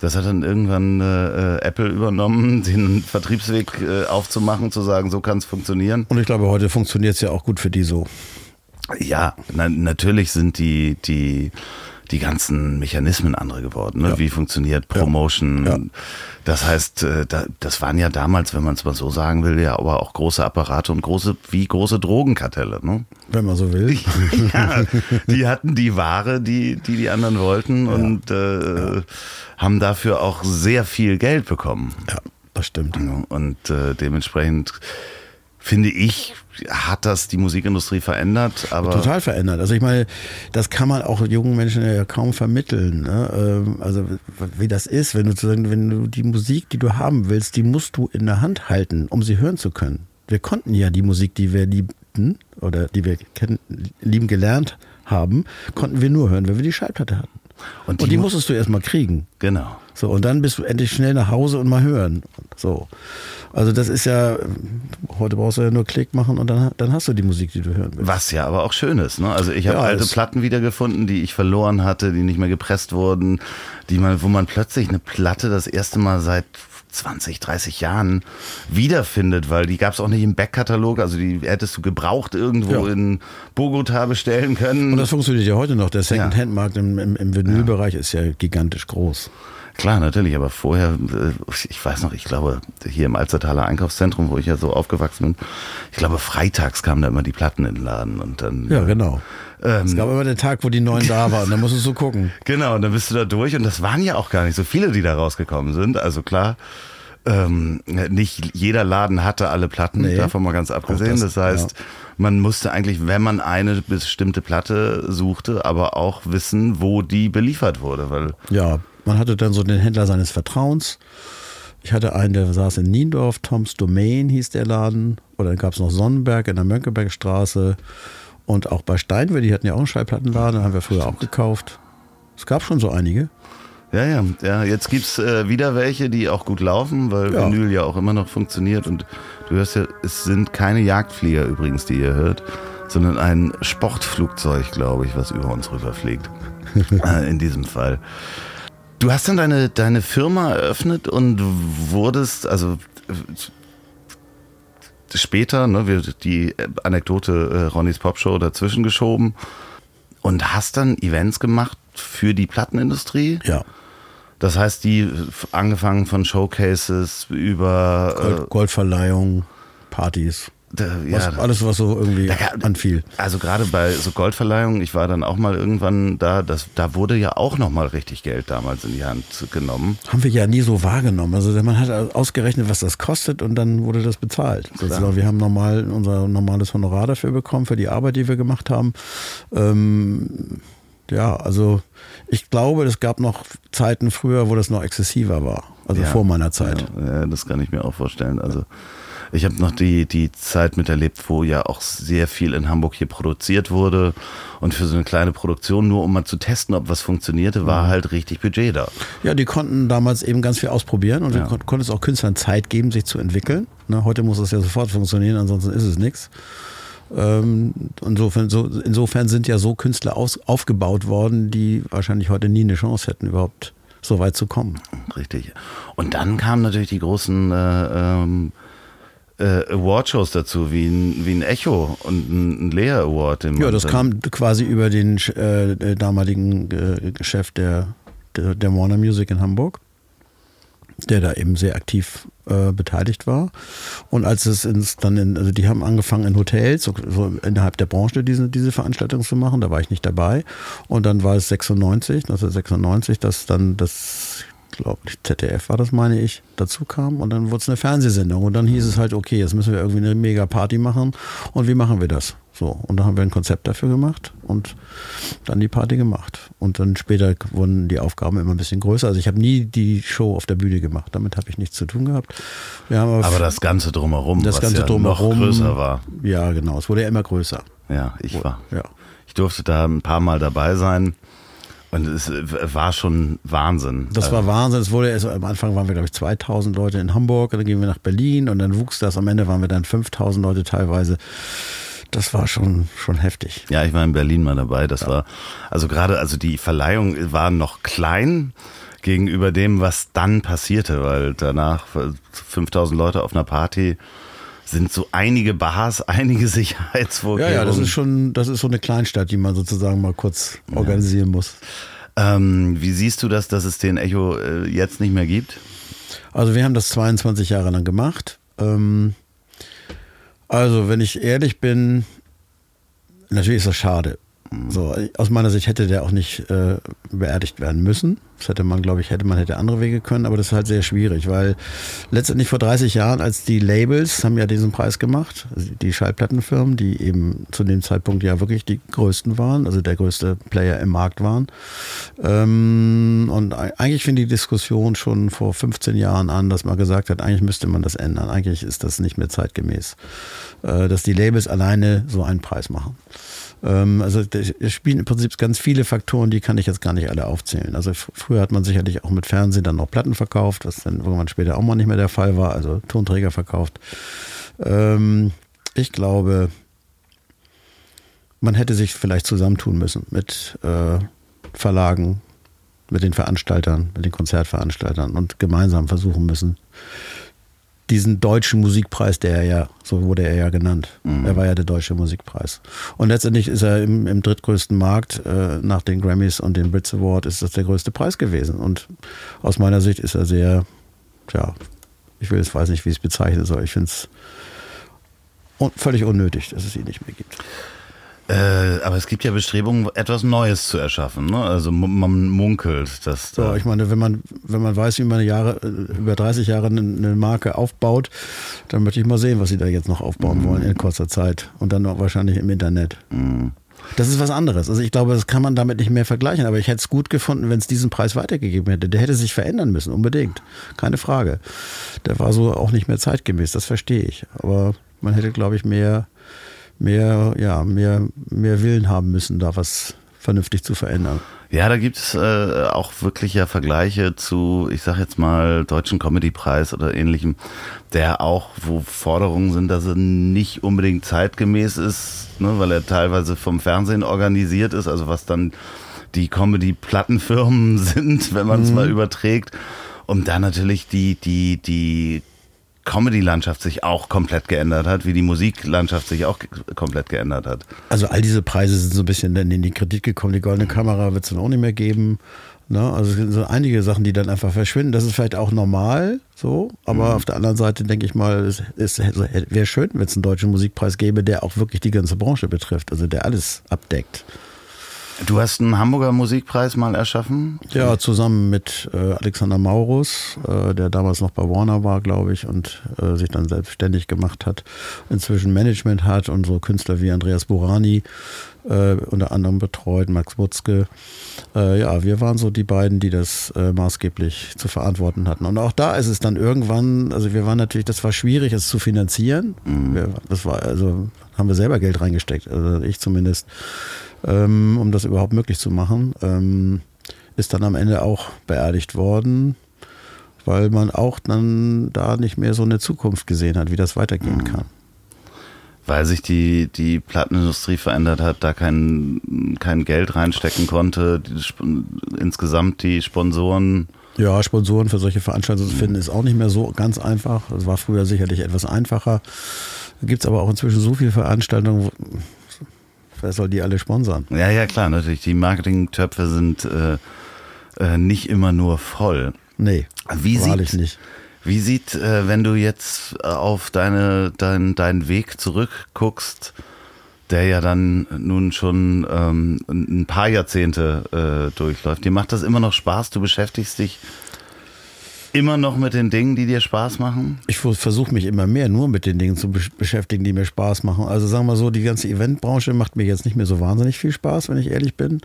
Speaker 1: Das hat dann irgendwann äh, Apple übernommen, [LAUGHS] den Vertriebsweg äh, aufzumachen, zu sagen, so kann es funktionieren.
Speaker 2: Und ich glaube, heute funktioniert es ja auch gut für die so.
Speaker 1: Ja, na, natürlich sind die, die die ganzen Mechanismen andere geworden. Ne? Ja. Wie funktioniert Promotion? Ja. Ja. Das heißt, äh, das waren ja damals, wenn man es mal so sagen will, ja aber auch große Apparate und große, wie große Drogenkartelle. Ne?
Speaker 2: Wenn man so will. [LAUGHS]
Speaker 1: ja, die hatten die Ware, die die, die anderen wollten und äh, haben dafür auch sehr viel Geld bekommen.
Speaker 2: Ja, das stimmt.
Speaker 1: Und äh, dementsprechend finde ich, hat das die Musikindustrie verändert. Aber
Speaker 2: Total verändert. Also ich meine, das kann man auch jungen Menschen ja kaum vermitteln. Ne? Ähm, also wie das ist, wenn du, wenn du die Musik, die du haben willst, die musst du in der Hand halten, um sie hören zu können. Wir konnten ja die Musik, die wir liebten oder die wir kennen, lieben gelernt haben, konnten wir nur hören, wenn wir die Schallplatte hatten. Und die, und die musstest du erstmal kriegen.
Speaker 1: Genau.
Speaker 2: So, und dann bist du endlich schnell nach Hause und mal hören. So. Also das ist ja, heute brauchst du ja nur Klick machen und dann, dann hast du die Musik, die du hören willst.
Speaker 1: Was ja aber auch schön ist. Ne? Also ich habe ja, alte Platten wiedergefunden, die ich verloren hatte, die nicht mehr gepresst wurden, die man, wo man plötzlich eine Platte das erste Mal seit 20, 30 Jahren wiederfindet, weil die gab es auch nicht im Backkatalog, also die hättest du gebraucht irgendwo ja. in Bogota bestellen können.
Speaker 2: Und das funktioniert ja heute noch. Der Second-Hand-Markt im, im, im Vinylbereich ist ja gigantisch groß.
Speaker 1: Klar, natürlich, aber vorher, äh, ich weiß noch, ich glaube, hier im Alzertaler Einkaufszentrum, wo ich ja so aufgewachsen bin, ich glaube, freitags kamen da immer die Platten in den Laden und dann.
Speaker 2: Ja, genau. Ähm, es gab immer den Tag, wo die neuen da waren, da musstest du gucken. [LAUGHS]
Speaker 1: Genau, und dann bist du da durch und das waren ja auch gar nicht so viele, die da rausgekommen sind. Also klar, ähm, nicht jeder Laden hatte alle Platten,
Speaker 2: Nee.
Speaker 1: davon mal ganz abgesehen.
Speaker 2: das,
Speaker 1: Das, heißt, man musste eigentlich, wenn man eine bestimmte Platte suchte, aber auch wissen, wo die beliefert wurde, weil
Speaker 2: Ja, man hatte dann so den Händler seines Vertrauens. Ich hatte einen, der saß in Niendorf, Toms Domain hieß der Laden. Oder dann gab es noch Sonnenberg in der Mönckebergstraße. Und auch bei Steinwürde, die hatten ja auch einen Schallplattenladen, den haben wir früher auch gekauft. Es gab schon so einige.
Speaker 1: Ja, ja, ja. Jetzt gibt's äh, wieder welche, die auch gut laufen, weil
Speaker 2: Ja.
Speaker 1: Vinyl ja auch immer noch funktioniert. Und du hörst ja, es sind keine Jagdflieger übrigens, die ihr hört, sondern ein Sportflugzeug, glaube ich, was über uns rüberfliegt. [LAUGHS] äh, in diesem Fall. Du hast dann deine, deine Firma eröffnet und wurdest, also äh, später, ne, wird die Anekdote äh, Ronnys Popshow dazwischen geschoben und hast dann Events gemacht für die Plattenindustrie.
Speaker 2: Ja.
Speaker 1: Das heißt, die angefangen von Showcases über
Speaker 2: Gold, Goldverleihung, Partys.
Speaker 1: Äh, d-
Speaker 2: Was,
Speaker 1: ja,
Speaker 2: alles, was so irgendwie
Speaker 1: Ja,
Speaker 2: anfiel.
Speaker 1: also gerade bei so Goldverleihungen, ich war dann auch mal irgendwann da, das, da wurde ja auch noch mal richtig Geld damals in die Hand genommen.
Speaker 2: Haben wir ja nie so wahrgenommen. Also man hat ausgerechnet, was das kostet und dann wurde das bezahlt. Sozusagen. Wir haben normal unser normales Honorar dafür bekommen, für die Arbeit, die wir gemacht haben. Ähm, ja, also ich glaube, es gab noch Zeiten früher, wo das noch exzessiver war. Also
Speaker 1: Ja,
Speaker 2: vor meiner Zeit.
Speaker 1: Ja, ja, das kann ich mir auch vorstellen. Also ich habe noch die, die Zeit miterlebt, wo ja auch sehr viel in Hamburg hier produziert wurde. Und für so eine kleine Produktion, nur um mal zu testen, ob was funktionierte,
Speaker 2: Mhm.
Speaker 1: war halt richtig Budget da.
Speaker 2: Ja, die konnten damals eben ganz viel ausprobieren und
Speaker 1: Ja.
Speaker 2: du kon konntest auch Künstlern Zeit geben, sich zu entwickeln. Ne, heute muss das ja sofort funktionieren, ansonsten ist es nichts. Ähm, insofern, so, insofern sind ja so Künstler aus, aufgebaut worden, die wahrscheinlich heute nie eine Chance hätten, überhaupt so weit zu kommen.
Speaker 1: Richtig. Und dann kamen natürlich die großen äh, ähm, äh, Awardshows dazu, wie ein, wie ein Echo und ein, ein Lea Award.
Speaker 2: Ja, das kam quasi über den äh, äh, damaligen äh, Chef der, der, der Warner Music in Hamburg, der da eben sehr aktiv äh, beteiligt war. Und als es ins, dann in, also die haben angefangen in Hotels, so, so innerhalb der Branche diese, diese Veranstaltung zu machen, da war ich nicht dabei. Und dann war es 96, 1996, dass dann das glaube ich, ZDF war das, meine ich, dazu kam und dann wurde es eine Fernsehsendung und dann hieß es halt, okay, jetzt müssen wir irgendwie eine mega Party machen und wie machen wir das? So, und da haben wir ein Konzept dafür gemacht und dann die Party gemacht. Und dann später wurden die Aufgaben immer ein bisschen größer. Also ich habe nie die Show auf der Bühne gemacht, damit habe ich nichts zu tun gehabt. Aber
Speaker 1: das Ganze drumherum,
Speaker 2: das
Speaker 1: was
Speaker 2: Ganze
Speaker 1: ja
Speaker 2: drumherum,
Speaker 1: noch größer war.
Speaker 2: Ja, genau, es wurde ja immer größer.
Speaker 1: Ja, ich war.
Speaker 2: Ja.
Speaker 1: Ich durfte da ein paar Mal dabei sein. Und es äh, war schon Wahnsinn.
Speaker 2: Das war Wahnsinn. Es wurde erst, am Anfang waren wir, glaube ich, 2000 Leute in Hamburg, dann gingen wir nach Berlin und dann wuchs das. Am Ende waren wir dann 5000 Leute teilweise. Das war schon, schon heftig.
Speaker 1: Ja, ich war in Berlin mal dabei. Das war, also gerade, also die Verleihung war noch klein gegenüber dem, was dann passierte, weil danach 5000 Leute auf einer Party sind so einige Bars, [LAUGHS] einige
Speaker 2: Ja,
Speaker 1: Sicherheitsvorkehrungen.
Speaker 2: ja, das ist schon, das ist so eine Kleinstadt, die man sozusagen mal kurz organisieren muss.
Speaker 1: Ähm, wie siehst du das, dass es den Echo äh, jetzt nicht mehr gibt?
Speaker 2: Also wir haben das 22 Jahre lang gemacht. Ähm, also wenn ich ehrlich bin, natürlich ist das schade. So, aus meiner Sicht hätte der auch nicht äh, beerdigt werden müssen. Das hätte man, glaube ich, hätte man hätte andere Wege können, aber das ist halt sehr schwierig, weil letztendlich vor 30 Jahren, als die Labels haben ja diesen Preis gemacht, also die Schallplattenfirmen, die eben zu dem Zeitpunkt ja wirklich die größten waren, also der größte Player im Markt waren. Ähm, und eigentlich fing die Diskussion schon vor 15 Jahren an, dass man gesagt hat, eigentlich müsste man das ändern. Eigentlich ist das nicht mehr zeitgemäß, äh, dass die Labels alleine so einen Preis machen. Ähm, also es spielen im Prinzip ganz viele Faktoren, die kann ich jetzt gar nicht alle aufzählen. Also früher hat man sicherlich auch mit Fernsehen dann noch Platten verkauft, was dann irgendwann später auch mal nicht mehr der Fall war, also Tonträger verkauft. Ähm, ich glaube, man hätte sich vielleicht zusammentun müssen mit äh, Verlagen, mit den Veranstaltern, mit den Konzertveranstaltern und gemeinsam versuchen müssen, diesen deutschen Musikpreis, der er ja, so wurde er ja genannt. Er war ja der deutsche Musikpreis. Und letztendlich ist er im, im drittgrößten Markt äh, nach den Grammys und den Brits Award ist das der größte Preis gewesen. Und aus meiner Sicht ist er sehr, tja, ich will jetzt weiß nicht, wie ich es bezeichnen soll. Ich finde es un völlig unnötig, dass es ihn nicht mehr gibt.
Speaker 1: Äh, aber es gibt ja Bestrebungen, etwas Neues zu erschaffen. Ne? Also man munkelt, dass.
Speaker 2: Da ich meine, wenn man, wenn man weiß, wie man Jahre, äh, über 30 Jahre eine Marke aufbaut, dann möchte ich mal sehen, was sie da jetzt noch aufbauen mhm. wollen in kurzer Zeit. Und dann wahrscheinlich im Internet. Mhm. Das ist was anderes. Also ich glaube, das kann man damit nicht mehr vergleichen. Aber ich hätte es gut gefunden, wenn es diesen Preis weitergegeben hätte. Der hätte sich verändern müssen, unbedingt. Keine Frage. Der war so auch nicht mehr zeitgemäß, das verstehe ich. Aber man hätte, glaube ich, mehr mehr, ja, mehr, mehr Willen haben müssen, da was vernünftig zu verändern.
Speaker 1: Ja, da gibt es äh, auch wirklich ja Vergleiche zu, ich sag jetzt mal, Deutschen Comedypreis oder ähnlichem, der auch, wo Forderungen sind, dass er nicht unbedingt zeitgemäß ist, ne, weil er teilweise vom Fernsehen organisiert ist, also was dann die Comedy-Plattenfirmen [LAUGHS] sind, wenn man es mhm. mal überträgt. Und da natürlich die, die, die Comedy-Landschaft sich auch komplett geändert hat, wie die Musiklandschaft sich auch komplett geändert hat.
Speaker 2: Also all diese Preise sind so ein bisschen dann in die Kritik gekommen. Die Goldene Kamera wird es dann auch nicht mehr geben. Ne? Also es sind so einige Sachen, die dann einfach verschwinden. Das ist vielleicht auch normal so, aber mhm. auf der anderen Seite denke ich mal, es, es wäre schön, wenn es einen deutschen Musikpreis gäbe, der auch wirklich die ganze Branche betrifft, also der alles abdeckt.
Speaker 1: Du hast einen Hamburger Musikpreis mal erschaffen?
Speaker 2: Ja, zusammen mit äh, Alexander Maurus, äh, der damals noch bei Warner war, glaube ich, und äh, sich dann selbstständig gemacht hat, inzwischen Management hat und so Künstler wie Andreas Burani äh, unter anderem betreut, Max Wutzke. Äh, ja, wir waren so die beiden, die das äh, maßgeblich zu verantworten hatten. Und auch da ist es dann irgendwann, also wir waren natürlich, das war schwierig, es zu finanzieren. Mhm. Wir, das war, also haben wir selber Geld reingesteckt, also ich zumindest ähm, um das überhaupt möglich zu machen. Ähm, ist dann am Ende auch beerdigt worden, weil man auch dann da nicht mehr so eine Zukunft gesehen hat, wie das weitergehen mhm. kann.
Speaker 1: Weil sich die, die Plattenindustrie verändert hat, da kein, kein Geld reinstecken konnte, die, insgesamt die Sponsoren.
Speaker 2: Ja, Sponsoren für solche Veranstaltungen zu finden, ist auch nicht mehr so ganz einfach. Es war früher sicherlich etwas einfacher. Da gibt es aber auch inzwischen so viele Veranstaltungen, Wer soll die alle sponsern?
Speaker 1: Ja, ja, klar, natürlich. Die Marketingtöpfe sind äh, äh, nicht immer nur voll.
Speaker 2: Nee, wie sieht, nicht.
Speaker 1: Wie sieht, äh, wenn du jetzt auf deine, dein, deinen Weg zurückguckst, der ja dann nun schon ähm, ein paar Jahrzehnte äh, durchläuft. Dir macht das immer noch Spaß? Du beschäftigst dich immer noch mit den Dingen, die dir Spaß machen?
Speaker 2: Ich versuche mich immer mehr nur mit den Dingen zu beschäftigen, die mir Spaß machen. Also sagen wir so, die ganze Eventbranche macht mir jetzt nicht mehr so wahnsinnig viel Spaß, wenn ich ehrlich bin.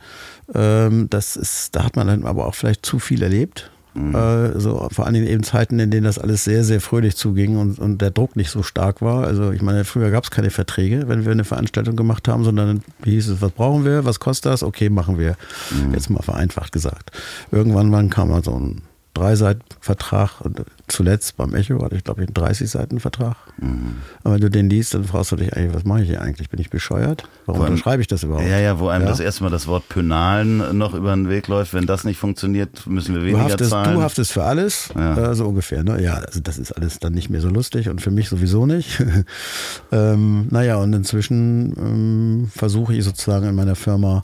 Speaker 2: Ähm, das ist, da hat man dann aber auch vielleicht zu viel erlebt. Mhm. Äh, so, vor allem eben Zeiten, in denen das alles sehr, sehr fröhlich zuging und, und der Druck nicht so stark war. Also ich meine, früher gab es keine Verträge, wenn wir eine Veranstaltung gemacht haben, sondern hieß es, was brauchen wir, was kostet das? Okay, machen wir. Mhm. Jetzt mal vereinfacht gesagt. Irgendwann kam mal so ein drei Seiten Vertrag und zuletzt beim Echo hatte ich glaube ich einen 30 Seiten Vertrag. Mhm. Aber wenn du den liest, dann fragst du dich eigentlich, was mache ich hier eigentlich? Bin ich bescheuert? Warum einem, unterschreibe ich das überhaupt?
Speaker 1: Ja, ja, wo einem ja? das erste Mal das Wort Pönalen noch über den Weg läuft. Wenn das nicht funktioniert, müssen wir weniger
Speaker 2: du haftest,
Speaker 1: zahlen.
Speaker 2: Du haftest für alles, ja. äh, so ungefähr. Ne? Ja, also das ist alles dann nicht mehr so lustig und für mich sowieso nicht. [LAUGHS] ähm, naja, und inzwischen ähm, versuche ich sozusagen in meiner Firma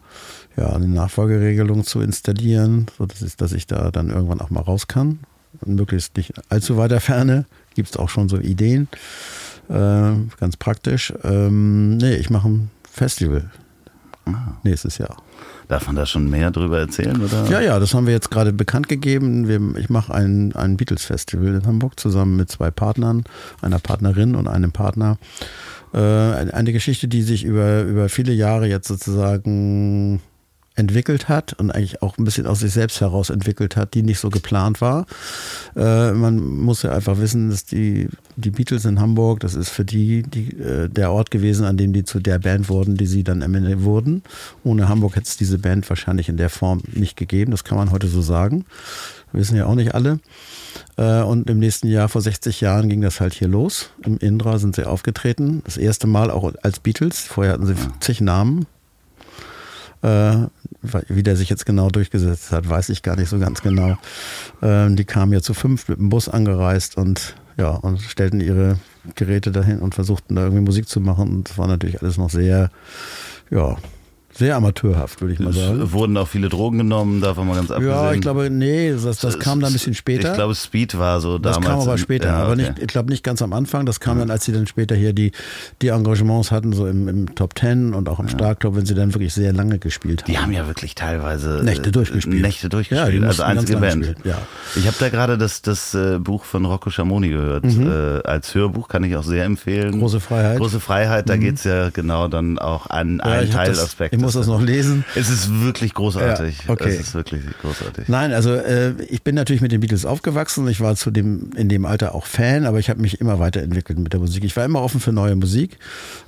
Speaker 2: ja, eine Nachfolgeregelung zu installieren, so dass ich, dass ich da dann irgendwann auch mal raus kann. Und möglichst nicht allzu weiter Ferne. Gibt es auch schon so Ideen. Äh, ganz praktisch. Ähm, nee, ich mache ein Festival ah. nächstes Jahr.
Speaker 1: Darf man da schon mehr drüber erzählen? Oder?
Speaker 2: Ja, ja, das haben wir jetzt gerade bekannt gegeben. Wir, ich mache ein, ein Beatles-Festival in Hamburg zusammen mit zwei Partnern, einer Partnerin und einem Partner. Äh, eine Geschichte, die sich über, über viele Jahre jetzt sozusagen entwickelt hat und eigentlich auch ein bisschen aus sich selbst heraus entwickelt hat, die nicht so geplant war. Äh, man muss ja einfach wissen, dass die, die Beatles in Hamburg, das ist für die, die äh, der Ort gewesen, an dem die zu der Band wurden, die sie dann am Ende wurden. Ohne Hamburg hätte es diese Band wahrscheinlich in der Form nicht gegeben, das kann man heute so sagen. wissen ja auch nicht alle. Äh, und im nächsten Jahr, vor 60 Jahren, ging das halt hier los. Im Indra sind sie aufgetreten. Das erste Mal auch als Beatles. Vorher hatten sie zig Namen. Äh, wie der sich jetzt genau durchgesetzt hat, weiß ich gar nicht so ganz genau. Ähm, die kamen ja zu fünf mit dem Bus angereist und ja, und stellten ihre Geräte dahin und versuchten da irgendwie Musik zu machen. Und das war natürlich alles noch sehr, ja, Sehr amateurhaft, würde ich mal sagen.
Speaker 1: Es wurden auch viele Drogen genommen, davon mal ganz abgesehen.
Speaker 2: Ja, ich glaube, nee, das, das kam dann ein bisschen später.
Speaker 1: Ich glaube, Speed war so
Speaker 2: das
Speaker 1: damals.
Speaker 2: kam aber später,
Speaker 1: ja,
Speaker 2: aber
Speaker 1: okay.
Speaker 2: nicht, ich glaube nicht ganz am Anfang. Das kam dann, als sie dann später hier die, die Engagements hatten, so im, im Top Ten und auch im Starkclub, wenn sie dann wirklich sehr lange gespielt haben.
Speaker 1: Die haben ja wirklich teilweise
Speaker 2: Nächte
Speaker 1: äh,
Speaker 2: durchgespielt.
Speaker 1: Nächte
Speaker 2: Ja,
Speaker 1: durchgespielt.
Speaker 2: die
Speaker 1: also einzige Band.
Speaker 2: spielen, ja.
Speaker 1: Ich habe da gerade das, das äh, Buch von Rocco Schamoni gehört. Äh, als Hörbuch kann ich auch sehr empfehlen.
Speaker 2: Mhm. Große Freiheit. Mhm.
Speaker 1: Große Freiheit, da geht's ja genau dann auch an
Speaker 2: Ja,
Speaker 1: einen
Speaker 2: das-
Speaker 1: Teilaspekt.
Speaker 2: Ich muss das noch lesen.
Speaker 1: Es ist wirklich großartig.
Speaker 2: Ja, okay.
Speaker 1: Es ist wirklich großartig.
Speaker 2: Nein, also äh, ich bin natürlich mit den Beatles aufgewachsen. Ich war zu dem in dem Alter auch Fan, aber ich habe mich immer weiterentwickelt mit der Musik. Ich war immer offen für neue Musik,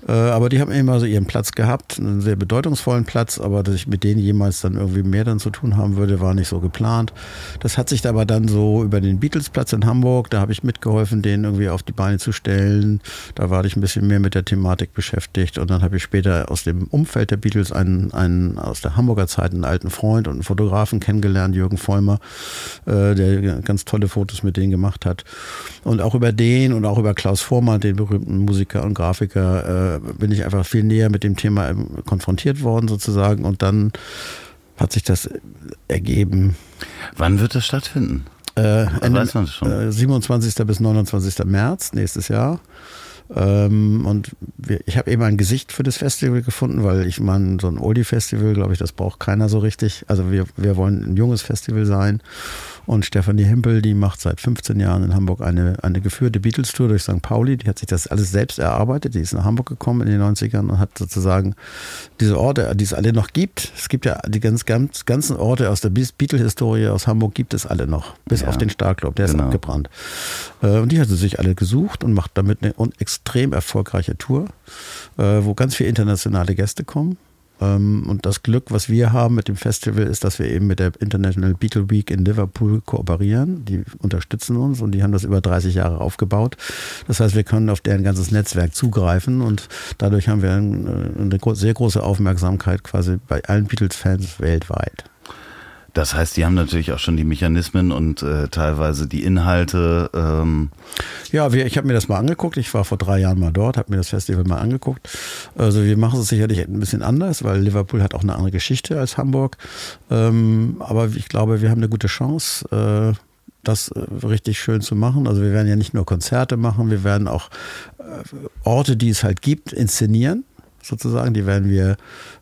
Speaker 2: äh, aber die haben immer so ihren Platz gehabt, einen sehr bedeutungsvollen Platz. Aber dass ich mit denen jemals dann irgendwie mehr dann zu tun haben würde, war nicht so geplant. Das hat sich aber dann so über den Beatles-Platz in Hamburg. Da habe ich mitgeholfen, den irgendwie auf die Beine zu stellen. Da war ich ein bisschen mehr mit der Thematik beschäftigt und dann habe ich später aus dem Umfeld der Beatles einen, einen aus der Hamburger Zeit einen alten Freund und einen Fotografen kennengelernt, Jürgen Vollmer, äh, der ganz tolle Fotos mit denen gemacht hat. Und auch über den und auch über Klaus Vormann, den berühmten Musiker und Grafiker, äh, bin ich einfach viel näher mit dem Thema ähm, konfrontiert worden sozusagen und dann hat sich das ergeben.
Speaker 1: Wann wird das stattfinden?
Speaker 2: Äh, Ende,
Speaker 1: weiß man schon.
Speaker 2: Äh, 27. bis 29. März nächstes Jahr. Ähm, und wir, ich habe eben ein Gesicht für das Festival gefunden, weil ich meine, so ein Oldie-Festival, glaube ich, das braucht keiner so richtig. Also wir, wir wollen ein junges Festival sein. Und Stefanie Hempel, die macht seit 15 Jahren in Hamburg eine, eine geführte Beatles-Tour durch St. Pauli. Die hat sich das alles selbst erarbeitet. Die ist nach Hamburg gekommen in den 90ern und hat sozusagen diese Orte, die es alle noch gibt. Es gibt ja die ganz, ganz, ganzen Orte aus der Beatles-Historie aus Hamburg gibt es alle noch. Bis
Speaker 1: Ja.
Speaker 2: auf den Starclub, der ist
Speaker 1: Genau.
Speaker 2: abgebrannt. Äh, Und die hat sie sich alle gesucht und macht damit eine extrem erfolgreiche Tour, äh, wo ganz viele internationale Gäste kommen. Ähm, Und das Glück, was wir haben mit dem Festival, ist, dass wir eben mit der International Beatle Week in Liverpool kooperieren. Die unterstützen uns und die haben das über 30 Jahre aufgebaut. Das heißt, wir können auf deren ganzes Netzwerk zugreifen und dadurch haben wir äh, eine sehr große Aufmerksamkeit quasi bei allen Beatles-Fans weltweit.
Speaker 1: Das heißt, die haben natürlich auch schon die Mechanismen und äh, teilweise die Inhalte. Ähm,
Speaker 2: Ja, wir, ich habe mir das mal angeguckt. Ich war vor drei Jahren mal dort, habe mir das Festival mal angeguckt. Also wir machen es sicherlich ein bisschen anders, weil Liverpool hat auch eine andere Geschichte als Hamburg. Ähm, aber ich glaube, wir haben eine gute Chance. Äh, das äh, richtig schön zu machen. Also wir werden ja nicht nur Konzerte machen, wir werden auch äh, Orte, die es halt gibt, inszenieren, sozusagen. Die werden wir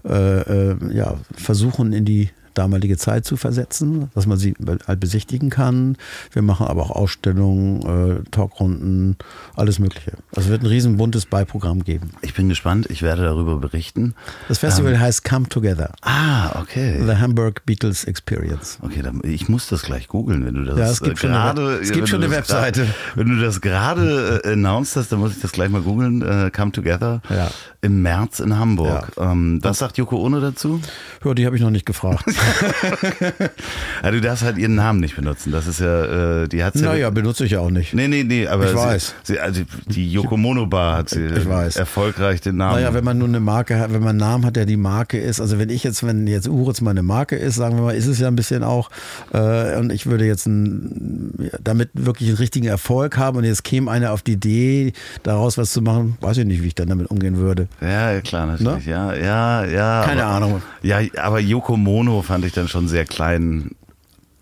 Speaker 2: äh, äh, ja, versuchen in die damalige Zeit zu versetzen, dass man sie halt besichtigen kann. Wir machen aber auch Ausstellungen, äh, Talkrunden, alles Mögliche. Also es wird ein riesen buntes Beiprogramm geben.
Speaker 1: ich bin gespannt, ich werde darüber berichten.
Speaker 2: Das Festival heißt Come Together,
Speaker 1: Ah, okay.
Speaker 2: The Hamburg Beatles Experience.
Speaker 1: Okay, dann, ich muss das gleich googeln, wenn du das
Speaker 2: Ja, es gibt
Speaker 1: äh,
Speaker 2: schon eine
Speaker 1: gerade.
Speaker 2: Es gibt schon eine Webseite.
Speaker 1: Wenn du das gerade äh, announced hast, dann muss ich das gleich mal googeln. Äh, Come Together
Speaker 2: Ja.
Speaker 1: im März in Hamburg. Ähm, was sagt Yoko Ono dazu?
Speaker 2: Ja, die habe ich noch nicht gefragt. [LAUGHS]
Speaker 1: Ja, du darfst halt ihren Namen nicht benutzen. Das ist ja, äh, die hat's ja.
Speaker 2: naja, benutze ich ja auch nicht.
Speaker 1: Nee, nee, nee, aber
Speaker 2: Ich
Speaker 1: sie,
Speaker 2: weiß.
Speaker 1: Sie, also die Yoko Mono Bar hat sie erfolgreich den Namen.
Speaker 2: Naja, wenn man nur eine Marke hat, wenn man einen Namen hat, der die Marke ist, also wenn ich jetzt, wenn jetzt Uritz meine Marke ist, sagen wir mal, ist es ja ein bisschen auch, äh, und ich würde jetzt ein, ja, damit wirklich einen richtigen Erfolg haben und jetzt käme einer auf die Idee, daraus was zu machen, weiß ich nicht, wie ich dann damit umgehen würde.
Speaker 1: Ja, klar, natürlich. Ja, ja, ja.
Speaker 2: Ne? Keine
Speaker 1: aber,
Speaker 2: Ahnung.
Speaker 1: Ja, aber Yoko Mono fand ich dann schon sehr klein.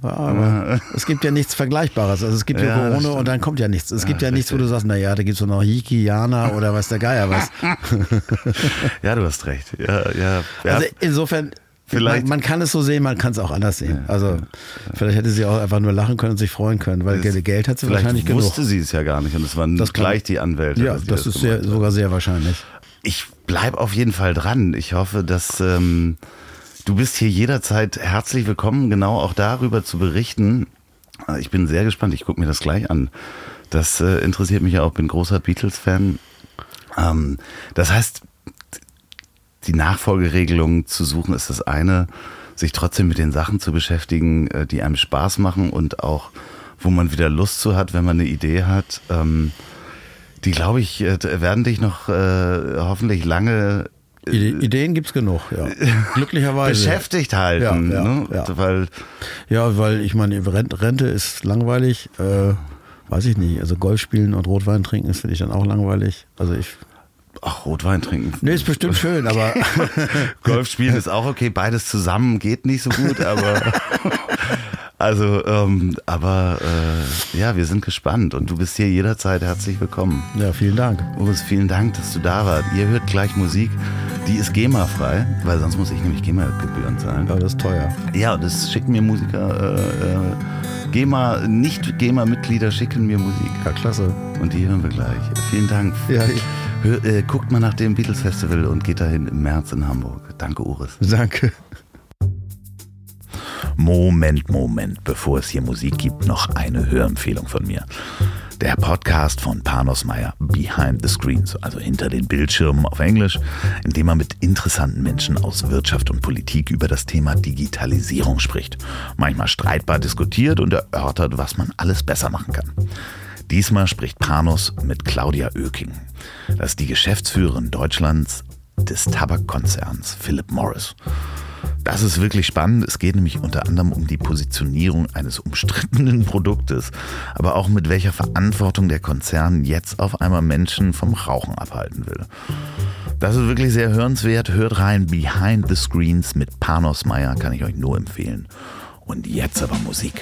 Speaker 2: Ja, aber es gibt ja nichts Vergleichbares. Also es gibt
Speaker 1: Ja,
Speaker 2: ja,
Speaker 1: das
Speaker 2: Corona und dann kommt ja nichts. Es gibt
Speaker 1: Ja,
Speaker 2: ja nichts, wo du sagst, naja, da gibt es noch Hiki, Jana oder weiß der Geier was. [LAUGHS]
Speaker 1: Ja, du hast recht. Ja, ja. ja.
Speaker 2: Also insofern,
Speaker 1: Vielleicht-
Speaker 2: man, man kann es so sehen, man kann es auch anders sehen. Also vielleicht hätte sie auch einfach nur lachen können und sich freuen können, weil Geld, Geld hat sie wahrscheinlich genug.
Speaker 1: wusste sie es ja gar nicht und es waren
Speaker 2: Das
Speaker 1: gleich die Anwälte.
Speaker 2: Ja,
Speaker 1: die
Speaker 2: das ist sehr, sogar sehr wahrscheinlich.
Speaker 1: Ich bleib auf jeden Fall dran. Ich hoffe, dass ähm, du bist hier jederzeit herzlich willkommen, genau auch darüber zu berichten. Ich bin sehr gespannt. Ich gucke mir das gleich an. Das äh, interessiert mich ja auch. Bin großer Beatles-Fan. Ähm, das heißt, die Nachfolgeregelung zu suchen ist das eine, sich trotzdem mit den Sachen zu beschäftigen, äh, die einem Spaß machen und auch, wo man wieder Lust zu hat, wenn man eine Idee hat. Ähm, die, glaube ich, äh, werden dich noch äh, hoffentlich lange
Speaker 2: Ide Ideen gibt's genug, ja. [LAUGHS] Glücklicherweise.
Speaker 1: beschäftigt halten.
Speaker 2: Ja, ja,
Speaker 1: ne?
Speaker 2: ja.
Speaker 1: Weil
Speaker 2: Ja, weil ich meine, Rent- Rente ist langweilig. Äh, weiß ich nicht. Also Golf spielen und Rotwein trinken ist finde ich dann auch langweilig. Also ich
Speaker 1: Ach, Rotwein trinken.
Speaker 2: Nee, ist bestimmt schön, aber. [LAUGHS]
Speaker 1: Golf spielen ist auch okay. Beides zusammen geht nicht so gut, aber. [LAUGHS] Also, ähm, aber äh, ja, wir sind gespannt und du bist hier jederzeit herzlich willkommen.
Speaker 2: Ja, vielen Dank.
Speaker 1: Boris, vielen Dank, dass du da warst. Ihr hört gleich Musik, die ist GEMA-frei, weil sonst muss ich nämlich GEMA-Gebühren zahlen.
Speaker 2: Aber das ist teuer.
Speaker 1: Ja, das schicken mir Musiker, äh, äh, GEMA, nicht GEMA-Mitglieder schicken mir Musik.
Speaker 2: Ja, klasse.
Speaker 1: Und die hören wir gleich. Vielen Dank.
Speaker 2: Ja,
Speaker 1: Hör, äh, guckt mal nach dem Beatles Festival und geht dahin im März in Hamburg. Danke, Uris.
Speaker 2: danke.
Speaker 1: Moment, Moment, bevor es hier Musik gibt, noch eine Hörempfehlung von mir. Der Podcast von Panos Meyer, Behind the Screens, also hinter den Bildschirmen auf Englisch, in dem er mit interessanten Menschen aus Wirtschaft und Politik über das Thema Digitalisierung spricht. Manchmal streitbar diskutiert und erörtert, was man alles besser machen kann. Diesmal spricht Panos mit Claudia Oeking. Das ist die Geschäftsführerin Deutschlands des Tabakkonzerns Philip Morris. Das ist wirklich spannend. Es geht nämlich unter anderem um die Positionierung eines umstrittenen [LAUGHS] Produktes, aber auch mit welcher Verantwortung der Konzern jetzt auf einmal Menschen vom Rauchen abhalten will. Das ist wirklich sehr hörenswert. Hört rein Behind the Screens mit Panos Meyer, kann ich euch nur empfehlen. Und jetzt aber Musik.